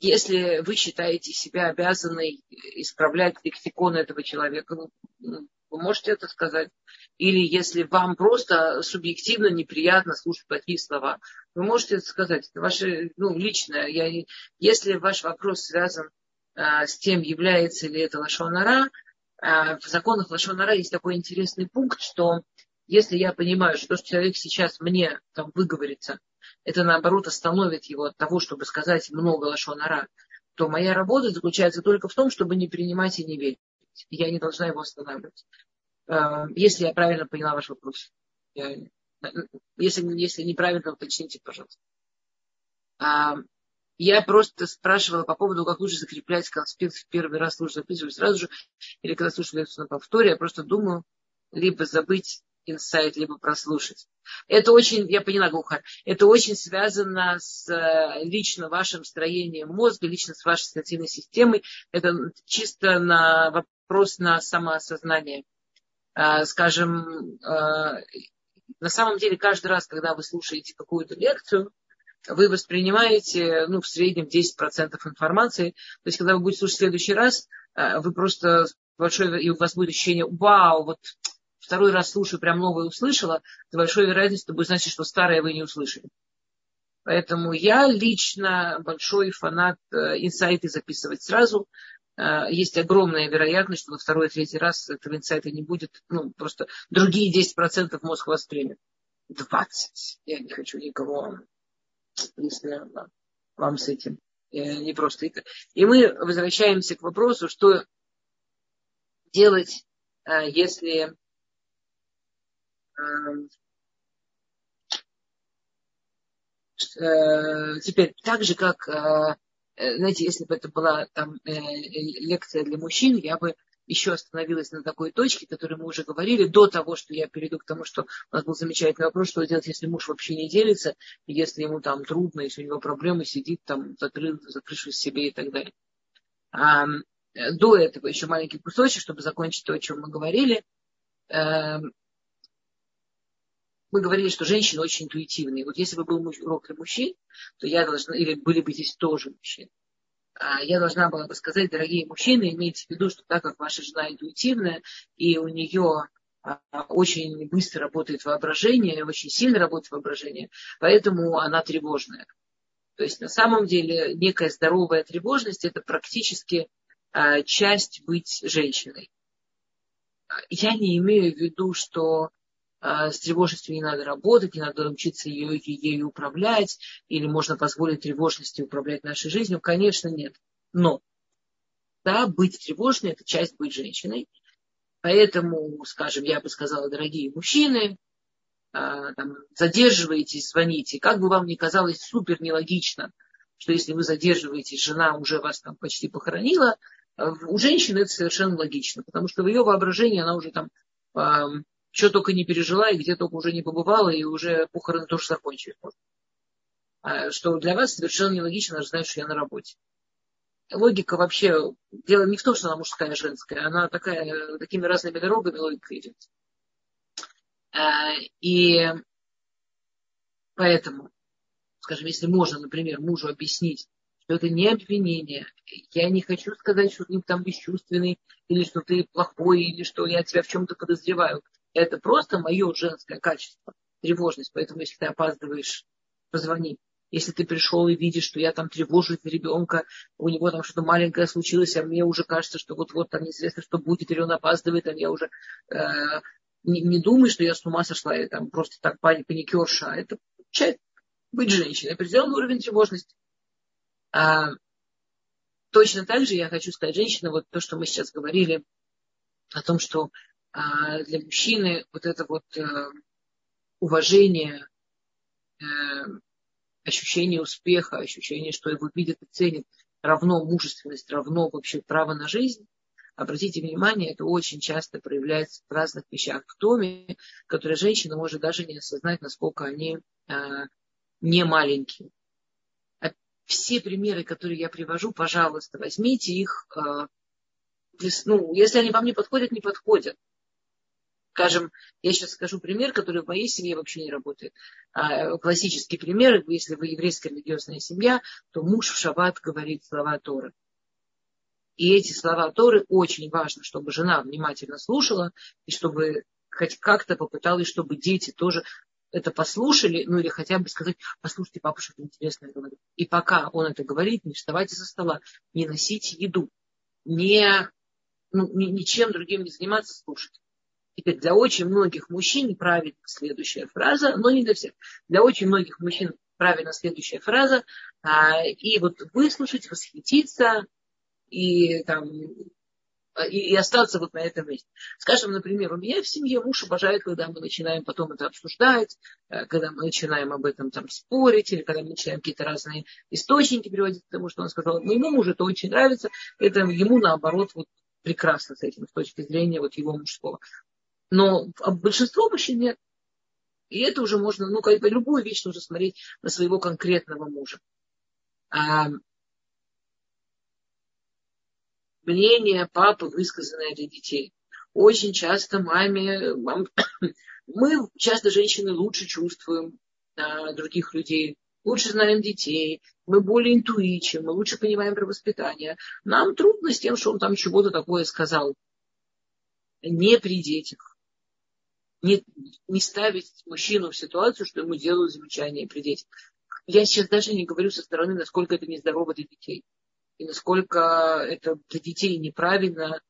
S1: если вы считаете себя обязанной исправлять лексикон этого человека, вы можете это сказать. Или если вам просто субъективно неприятно слушать такие слова, вы можете это сказать. Это ваше ну, личное. Я, если ваш вопрос связан с тем, является ли это лошонара. А, в законах лошонара есть такой интересный пункт, что если я понимаю, что человек сейчас мне там выговорится, это наоборот остановит его от того, чтобы сказать много лошонара, то моя работа заключается только в том, чтобы не принимать и не верить. Я не должна его останавливать. А, если я правильно поняла ваш вопрос. Я, если, если неправильно, уточните, пожалуйста. Я просто спрашивала по поводу, как лучше закреплять конспект в первый раз, лучше записывать сразу же, или когда слушаю лекцию на повторе, я просто думаю, либо забыть инсайт, либо прослушать. Это очень, я поняла, Гуха, это очень связано с э, лично вашим строением мозга, лично с вашей ассоциативной системой. Это чисто на вопрос на самоосознание. А, скажем, э, на самом деле каждый раз, когда вы слушаете какую-то лекцию, вы воспринимаете ну, в среднем 10% информации. То есть, когда вы будете слушать в следующий раз, э, вы просто большое, и у вас будет ощущение, вау, вот второй раз слушаю, прям новое услышала, с большой вероятностью будет значить, что старое вы не услышали. Поэтому я лично большой фанат э, инсайты записывать сразу. э, есть огромная вероятность, что во второй, третий раз этого инсайта не будет. Ну, просто другие 10% мозг воспримет. 20. Я не хочу никого, если вам с этим не просто. И мы возвращаемся к вопросу, что делать, э, если э, теперь так же, как, э, знаете, если бы это была там лекция для мужчин, я бы еще остановилась на такой точке, о которой мы уже говорили, до того, что я перейду к тому, что у нас был замечательный вопрос, что делать, если муж вообще не делится, если ему там трудно, если у него проблемы, сидит там, закрыт, закрывшись себе и так далее. Э, до этого еще маленький кусочек, чтобы закончить то, о чем мы говорили. Эм, мы говорили, что женщины очень интуитивные. Вот если бы был урок для мужчин, то я должна, или были бы здесь тоже мужчины, а я должна была бы сказать, дорогие мужчины, имейте в виду, что так как ваша жена интуитивная, и у нее а, очень быстро работает воображение, очень сильно работает воображение, поэтому она тревожная. То есть на самом деле некая здоровая тревожность это практически а, часть быть женщиной. Я не имею в виду, что а, с тревожностью не надо работать, не надо учиться ее, ею управлять, или можно позволить тревожности управлять нашей жизнью. Конечно, нет. Но, да, быть тревожной – это часть быть женщиной. Поэтому, скажем, я бы сказала, дорогие мужчины, а, там, задерживаетесь, звоните. Как бы вам ни казалось супер нелогично, что если вы задерживаетесь, жена уже вас там почти похоронила, у женщины это совершенно логично, потому что в ее воображении она уже там э, что только не пережила, и где только уже не побывала, и уже похороны тоже закончились. А, что для вас совершенно нелогично, она же знает, что я на работе. Логика вообще, дело не в том, что она мужская, а женская, она такая, такими разными дорогами логика идет. А, и поэтому, скажем, если можно, например, мужу объяснить, что это не обвинение. Я не хочу сказать, что ты там бесчувственный, или что ты плохой, или что я тебя в чем-то подозреваю. Это просто мое женское качество, тревожность. Поэтому, если ты опаздываешь, позвони. Если ты пришел и видишь, что я там тревожусь за ребенка, у него там что-то маленькое случилось, а мне уже кажется, что вот-вот там неизвестно, что будет, или он опаздывает, а я уже э, не, не думаю, что я с ума сошла, или там просто так паникерша. А это часть быть женщиной, определенный уровень тревожности. А, точно так же я хочу сказать женщина, вот то, что мы сейчас говорили, о том, что а, для мужчины вот это вот а, уважение, а, ощущение успеха, ощущение, что его видят и ценят, равно мужественность, равно вообще право на жизнь. Обратите внимание, это очень часто проявляется в разных вещах в доме, которые женщина может даже не осознать, насколько они а, не маленькие все примеры, которые я привожу, пожалуйста, возьмите их. А, ну, если они вам не подходят, не подходят. Скажем, я сейчас скажу пример, который в моей семье вообще не работает. А, классический пример, если вы еврейская религиозная семья, то муж в шаббат говорит слова Торы. И эти слова Торы очень важно, чтобы жена внимательно слушала, и чтобы хоть как-то попыталась, чтобы дети тоже это послушали, ну или хотя бы сказать, послушайте, папа что-то интересное говорит. И пока он это говорит, не вставайте со стола, не носите еду, не, ну, ни, ничем другим не заниматься, слушать. Теперь для очень многих мужчин правильно следующая фраза, но не для всех. Для очень многих мужчин правильно следующая фраза. А, и вот выслушать, восхититься и там и, и остаться вот на этом месте. Скажем, например, у меня в семье муж обожает, когда мы начинаем потом это обсуждать, э, когда мы начинаем об этом там спорить, или когда мы начинаем какие-то разные источники приводить к тому, что он сказал. Моему мужу это очень нравится, это ему наоборот вот прекрасно с этим, с точки зрения вот его мужского. Но большинство мужчин нет. И это уже можно, ну, как бы любую вещь нужно смотреть на своего конкретного мужа. А, мнение папы, высказанное для детей. Очень часто маме, мам, <coughs> мы часто женщины лучше чувствуем а, других людей, лучше знаем детей, мы более интуичны, мы лучше понимаем про воспитание. Нам трудно с тем, что он там чего-то такое сказал. Не при детях. Не, не ставить мужчину в ситуацию, что ему делают замечания при детях. Я сейчас даже не говорю со стороны, насколько это нездорово для детей. и насколько это для детей неправильно,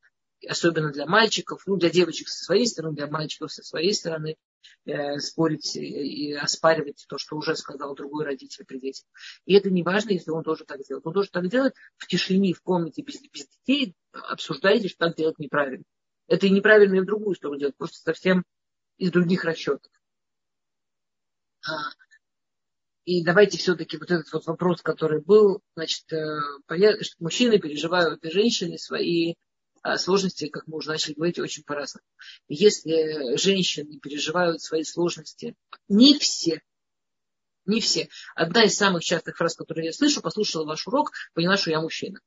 S1: особенно для мальчиков, ну, для девочек со своей стороны, для мальчиков со своей стороны, э, спорить и оспаривать то, что уже сказал другой родитель при детях. И это не важно, если он тоже так делает. Он тоже так делает в тишине, в комнате, без, без детей, обсуждайте, что так делать неправильно. Это и неправильно и в другую сторону делать, просто совсем из других расчетов. А, и давайте все-таки вот этот вот вопрос, который был, значит, э, понятно, что мужчины переживают и женщины свои а, сложности, как мы уже начали говорить, очень по-разному. Если женщины переживают свои сложности, не все, не все. Одна из самых частых фраз, которые я слышу, послушала ваш урок, поняла, что я мужчина.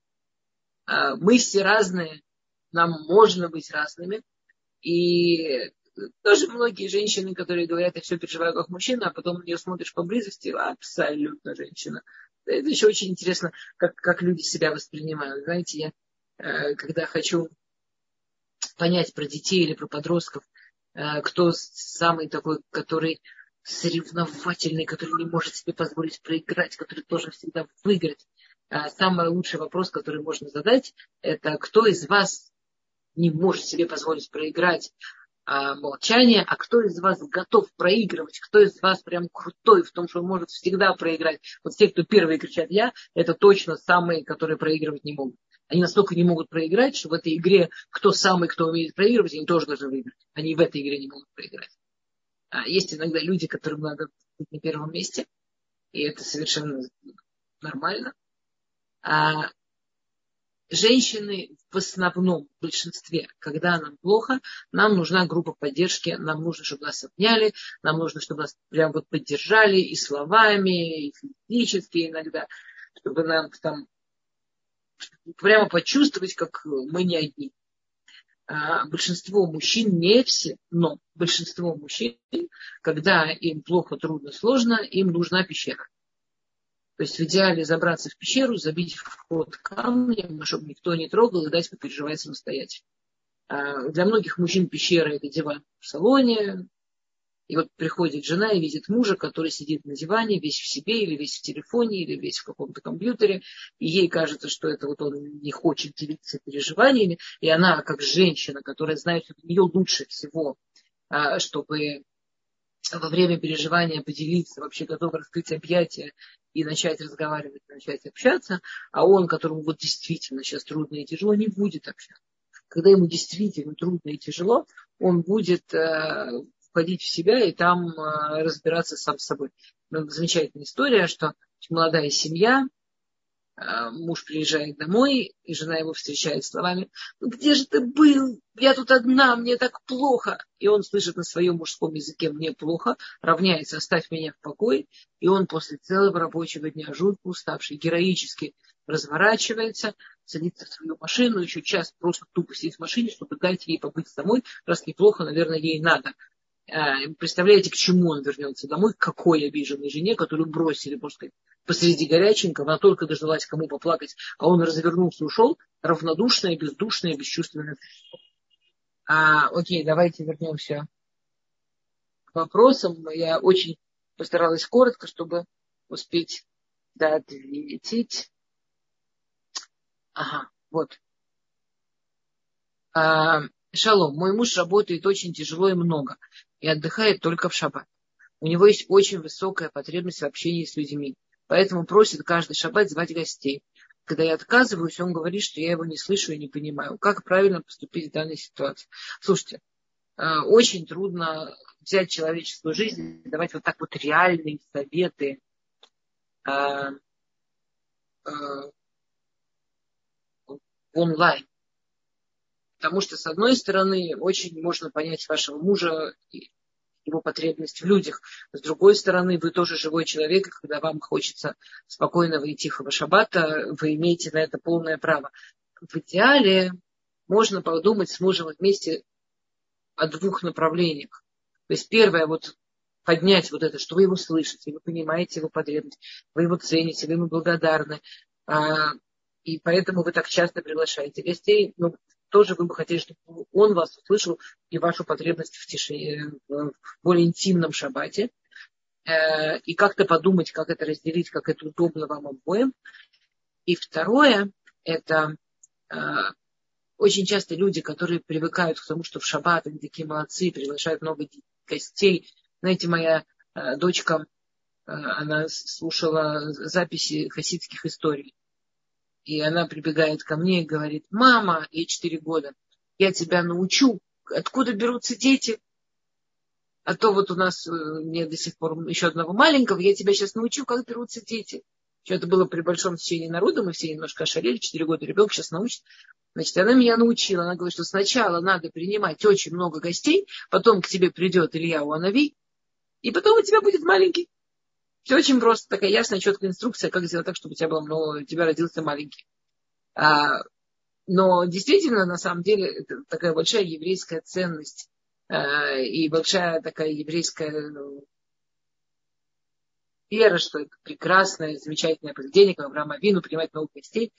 S1: А, мы все разные, нам можно быть разными. И тоже многие женщины, которые говорят, я все переживаю как мужчина, а потом на нее смотришь поблизости, абсолютно женщина. Это еще очень интересно, как, как люди себя воспринимают. Знаете, я э, когда хочу понять про детей или про подростков, э, кто самый такой, который соревновательный, который не может себе позволить проиграть, который должен всегда выиграть. Э, самый лучший вопрос, который можно задать, это кто из вас не может себе позволить проиграть, а, молчание, а кто из вас готов проигрывать, кто из вас прям крутой в том, что может всегда проиграть. Вот те, кто первые кричат «я», это точно самые, которые проигрывать не могут. Они настолько не могут проиграть, что в этой игре кто самый, кто умеет проигрывать, они тоже должны выиграть. Они в этой игре не могут проиграть. А есть иногда люди, которым надо быть на первом месте, и это совершенно нормально. А женщины в основном, в большинстве, когда нам плохо, нам нужна группа поддержки, нам нужно, чтобы нас обняли, нам нужно, чтобы нас прям вот поддержали и словами, и физически иногда, чтобы нам там прямо почувствовать, как мы не одни. А большинство мужчин, не все, но большинство мужчин, когда им плохо, трудно, сложно, им нужна пещера. То есть в идеале забраться в пещеру, забить вход камнем, чтобы никто не трогал и дать попереживать самостоятельно. А для многих мужчин пещера – это диван в салоне. И вот приходит жена и видит мужа, который сидит на диване, весь в себе, или весь в телефоне, или весь в каком-то компьютере. И ей кажется, что это вот он не хочет делиться переживаниями. И она, как женщина, которая знает, что для нее лучше всего, а, чтобы во время переживания поделиться, вообще готова раскрыть объятия и начать разговаривать, начать общаться, а он, которому вот действительно сейчас трудно и тяжело, не будет общаться. Когда ему действительно трудно и тяжело, он будет э, входить в себя и там э, разбираться сам с собой. Ну, замечательная история, что молодая семья, муж приезжает домой, и жена его встречает словами, ну где же ты был? Я тут одна, мне так плохо. И он слышит на своем мужском языке «мне плохо», равняется «оставь меня в покое». И он после целого рабочего дня, жутко уставший, героически разворачивается, садится в свою машину, еще час просто тупо сидит в машине, чтобы дать ей побыть домой. Раз неплохо, наверное, ей надо. А, представляете, к чему он вернется домой, к какой обиженной жене, которую бросили, можно сказать, посреди горяченького, она только дождалась кому поплакать, а он развернулся ушел, равнодушное, бездушное, бесчувственное А, окей, давайте вернемся к вопросам. Я очень постаралась коротко, чтобы успеть ответить. Ага, вот. А, шалом, мой муж работает очень тяжело и много и отдыхает только в шаббат. У него есть очень высокая потребность в общении с людьми. Поэтому просит каждый шаббат звать гостей. Когда я отказываюсь, он говорит, что я его не слышу и не понимаю. Как правильно поступить в данной ситуации? Слушайте, э, очень трудно взять человеческую жизнь и давать вот так вот реальные советы э, э, онлайн. Потому что, с одной стороны, очень можно понять вашего мужа его потребность в людях. С другой стороны, вы тоже живой человек, и когда вам хочется спокойного и тихого шаббата, вы имеете на это полное право. В идеале можно подумать с мужем вместе о двух направлениях. То есть первое, вот поднять вот это, что вы его слышите, вы понимаете его потребность, вы его цените, вы ему благодарны. А, и поэтому вы так часто приглашаете гостей. Но тоже вы бы хотели, чтобы он вас услышал и вашу потребность в тишине, в более интимном шаббате. Э, и как-то подумать, как это разделить, как это удобно вам обоим. И второе, это э, очень часто люди, которые привыкают к тому, что в шаббат они такие молодцы, приглашают много гостей. Знаете, моя э, дочка, э, она слушала записи хасидских историй. И она прибегает ко мне и говорит, мама, ей 4 года, я тебя научу, откуда берутся дети. А то вот у нас нет до сих пор еще одного маленького, я тебя сейчас научу, как берутся дети. Что это было при большом течении народа, мы все немножко ошалели, 4 года ребенок сейчас научит. Значит, она меня научила, она говорит, что сначала надо принимать очень много гостей, потом к тебе придет Илья Уанови, и потом у тебя будет маленький. Все очень просто, такая ясная, четкая инструкция, как сделать так, чтобы у тебя, было много, у тебя родился маленький. А, но действительно, на самом деле, это такая большая еврейская ценность а, и большая такая еврейская ну, вера, что это прекрасное, замечательное поведение, как Авраама Вину, принимать много гостей.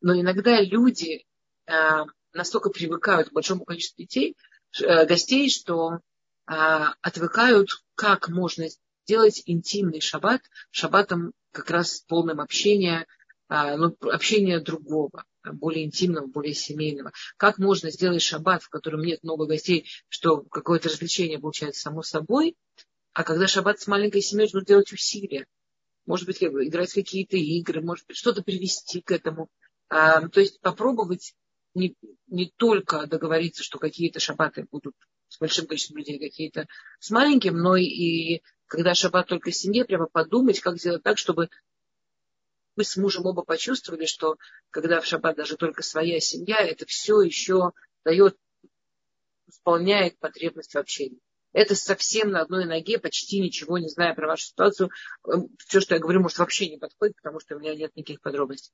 S1: Но иногда люди а, настолько привыкают к большому количеству детей, а, гостей, что а, отвыкают, как можно сделать интимный шаббат, шаббатом как раз полным общения, а, ну, общения другого более интимного, более семейного. Как можно сделать шаббат, в котором нет много гостей, что какое-то развлечение получается само собой, а когда шаббат с маленькой семьей, нужно делать усилия. Может быть, играть в какие-то игры, может быть, что-то привести к этому. А, то есть попробовать не, не только договориться, что какие-то шаббаты будут с большим количеством людей, какие-то с маленьким, но и когда шаббат только в семье, прямо подумать, как сделать так, чтобы мы с мужем оба почувствовали, что когда в шаббат даже только своя семья, это все еще дает, исполняет потребность в общении. Это совсем на одной ноге, почти ничего не зная про вашу ситуацию. Эм, Все, что я говорю, может, вообще не подходит, потому что у меня нет никаких подробностей.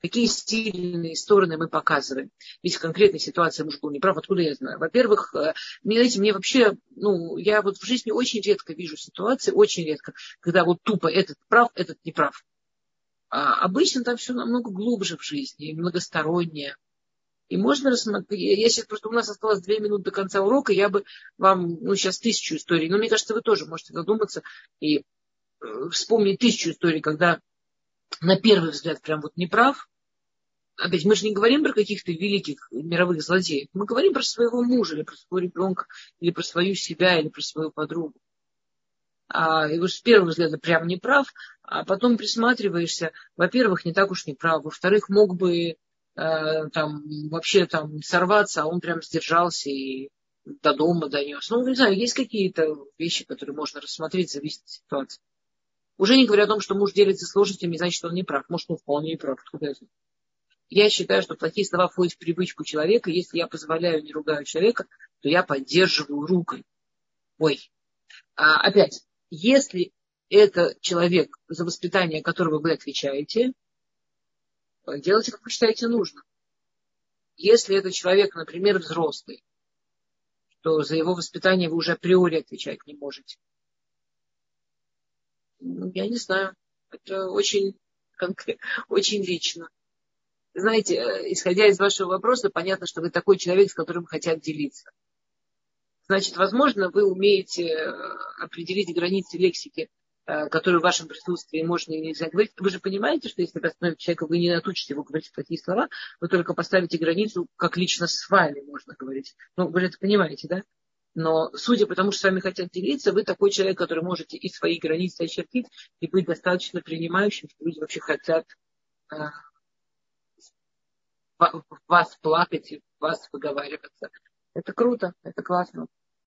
S1: Какие сильные стороны мы показываем. Ведь в конкретной ситуации муж был неправ, откуда я знаю? Во-первых, э, знаете, мне вообще, ну, я вот в жизни очень редко вижу ситуации, очень редко, когда вот тупо этот прав, этот не прав. А обычно там все намного глубже в жизни, многостороннее. И можно рассмотреть, я сейчас просто, у нас осталось две минуты до конца урока, я бы вам, ну, сейчас тысячу историй, но мне кажется, вы тоже можете задуматься и э, вспомнить тысячу историй, когда на первый взгляд прям вот не прав. Опять, мы же не говорим про каких-то великих мировых злодеев. Мы говорим про своего мужа, или про своего ребенка, или про свою себя, или про свою подругу. А, и вот с первого взгляда прям не прав, а потом присматриваешься, во-первых, не так уж не прав, во-вторых, мог бы там вообще там сорваться, а он прям сдержался и до дома донес. Ну, не знаю, есть какие-то вещи, которые можно рассмотреть, зависит от ситуации. Уже не говоря о том, что муж делится сложностями, значит, он не прав. Может, он вполне не прав. Откуда я знаю? Я считаю, что плохие слова входят в привычку человека. Если я позволяю, не ругаю человека, то я поддерживаю рукой. Ой. А, опять, если это человек, за воспитание которого вы отвечаете, Делайте, как вы считаете нужно. Если это человек, например, взрослый, то за его воспитание вы уже априори отвечать не можете. Ну, я не знаю. Это очень, <laughs> очень лично. Знаете, э, исходя из вашего вопроса, понятно, что вы такой человек, с которым хотят делиться. Значит, возможно, вы умеете э, определить границы лексики Э, который в вашем присутствии можно и нельзя говорить. Вы же понимаете, что если вы остановите человека, вы не натучите его говорить такие слова, вы только поставите границу, как лично с вами можно говорить. Ну, вы же это понимаете, да? Но судя по тому, что с вами хотят делиться, вы такой человек, который можете и свои границы очертить, и быть достаточно принимающим, что люди вообще хотят э, вас плакать и вас выговариваться. Это круто, это классно.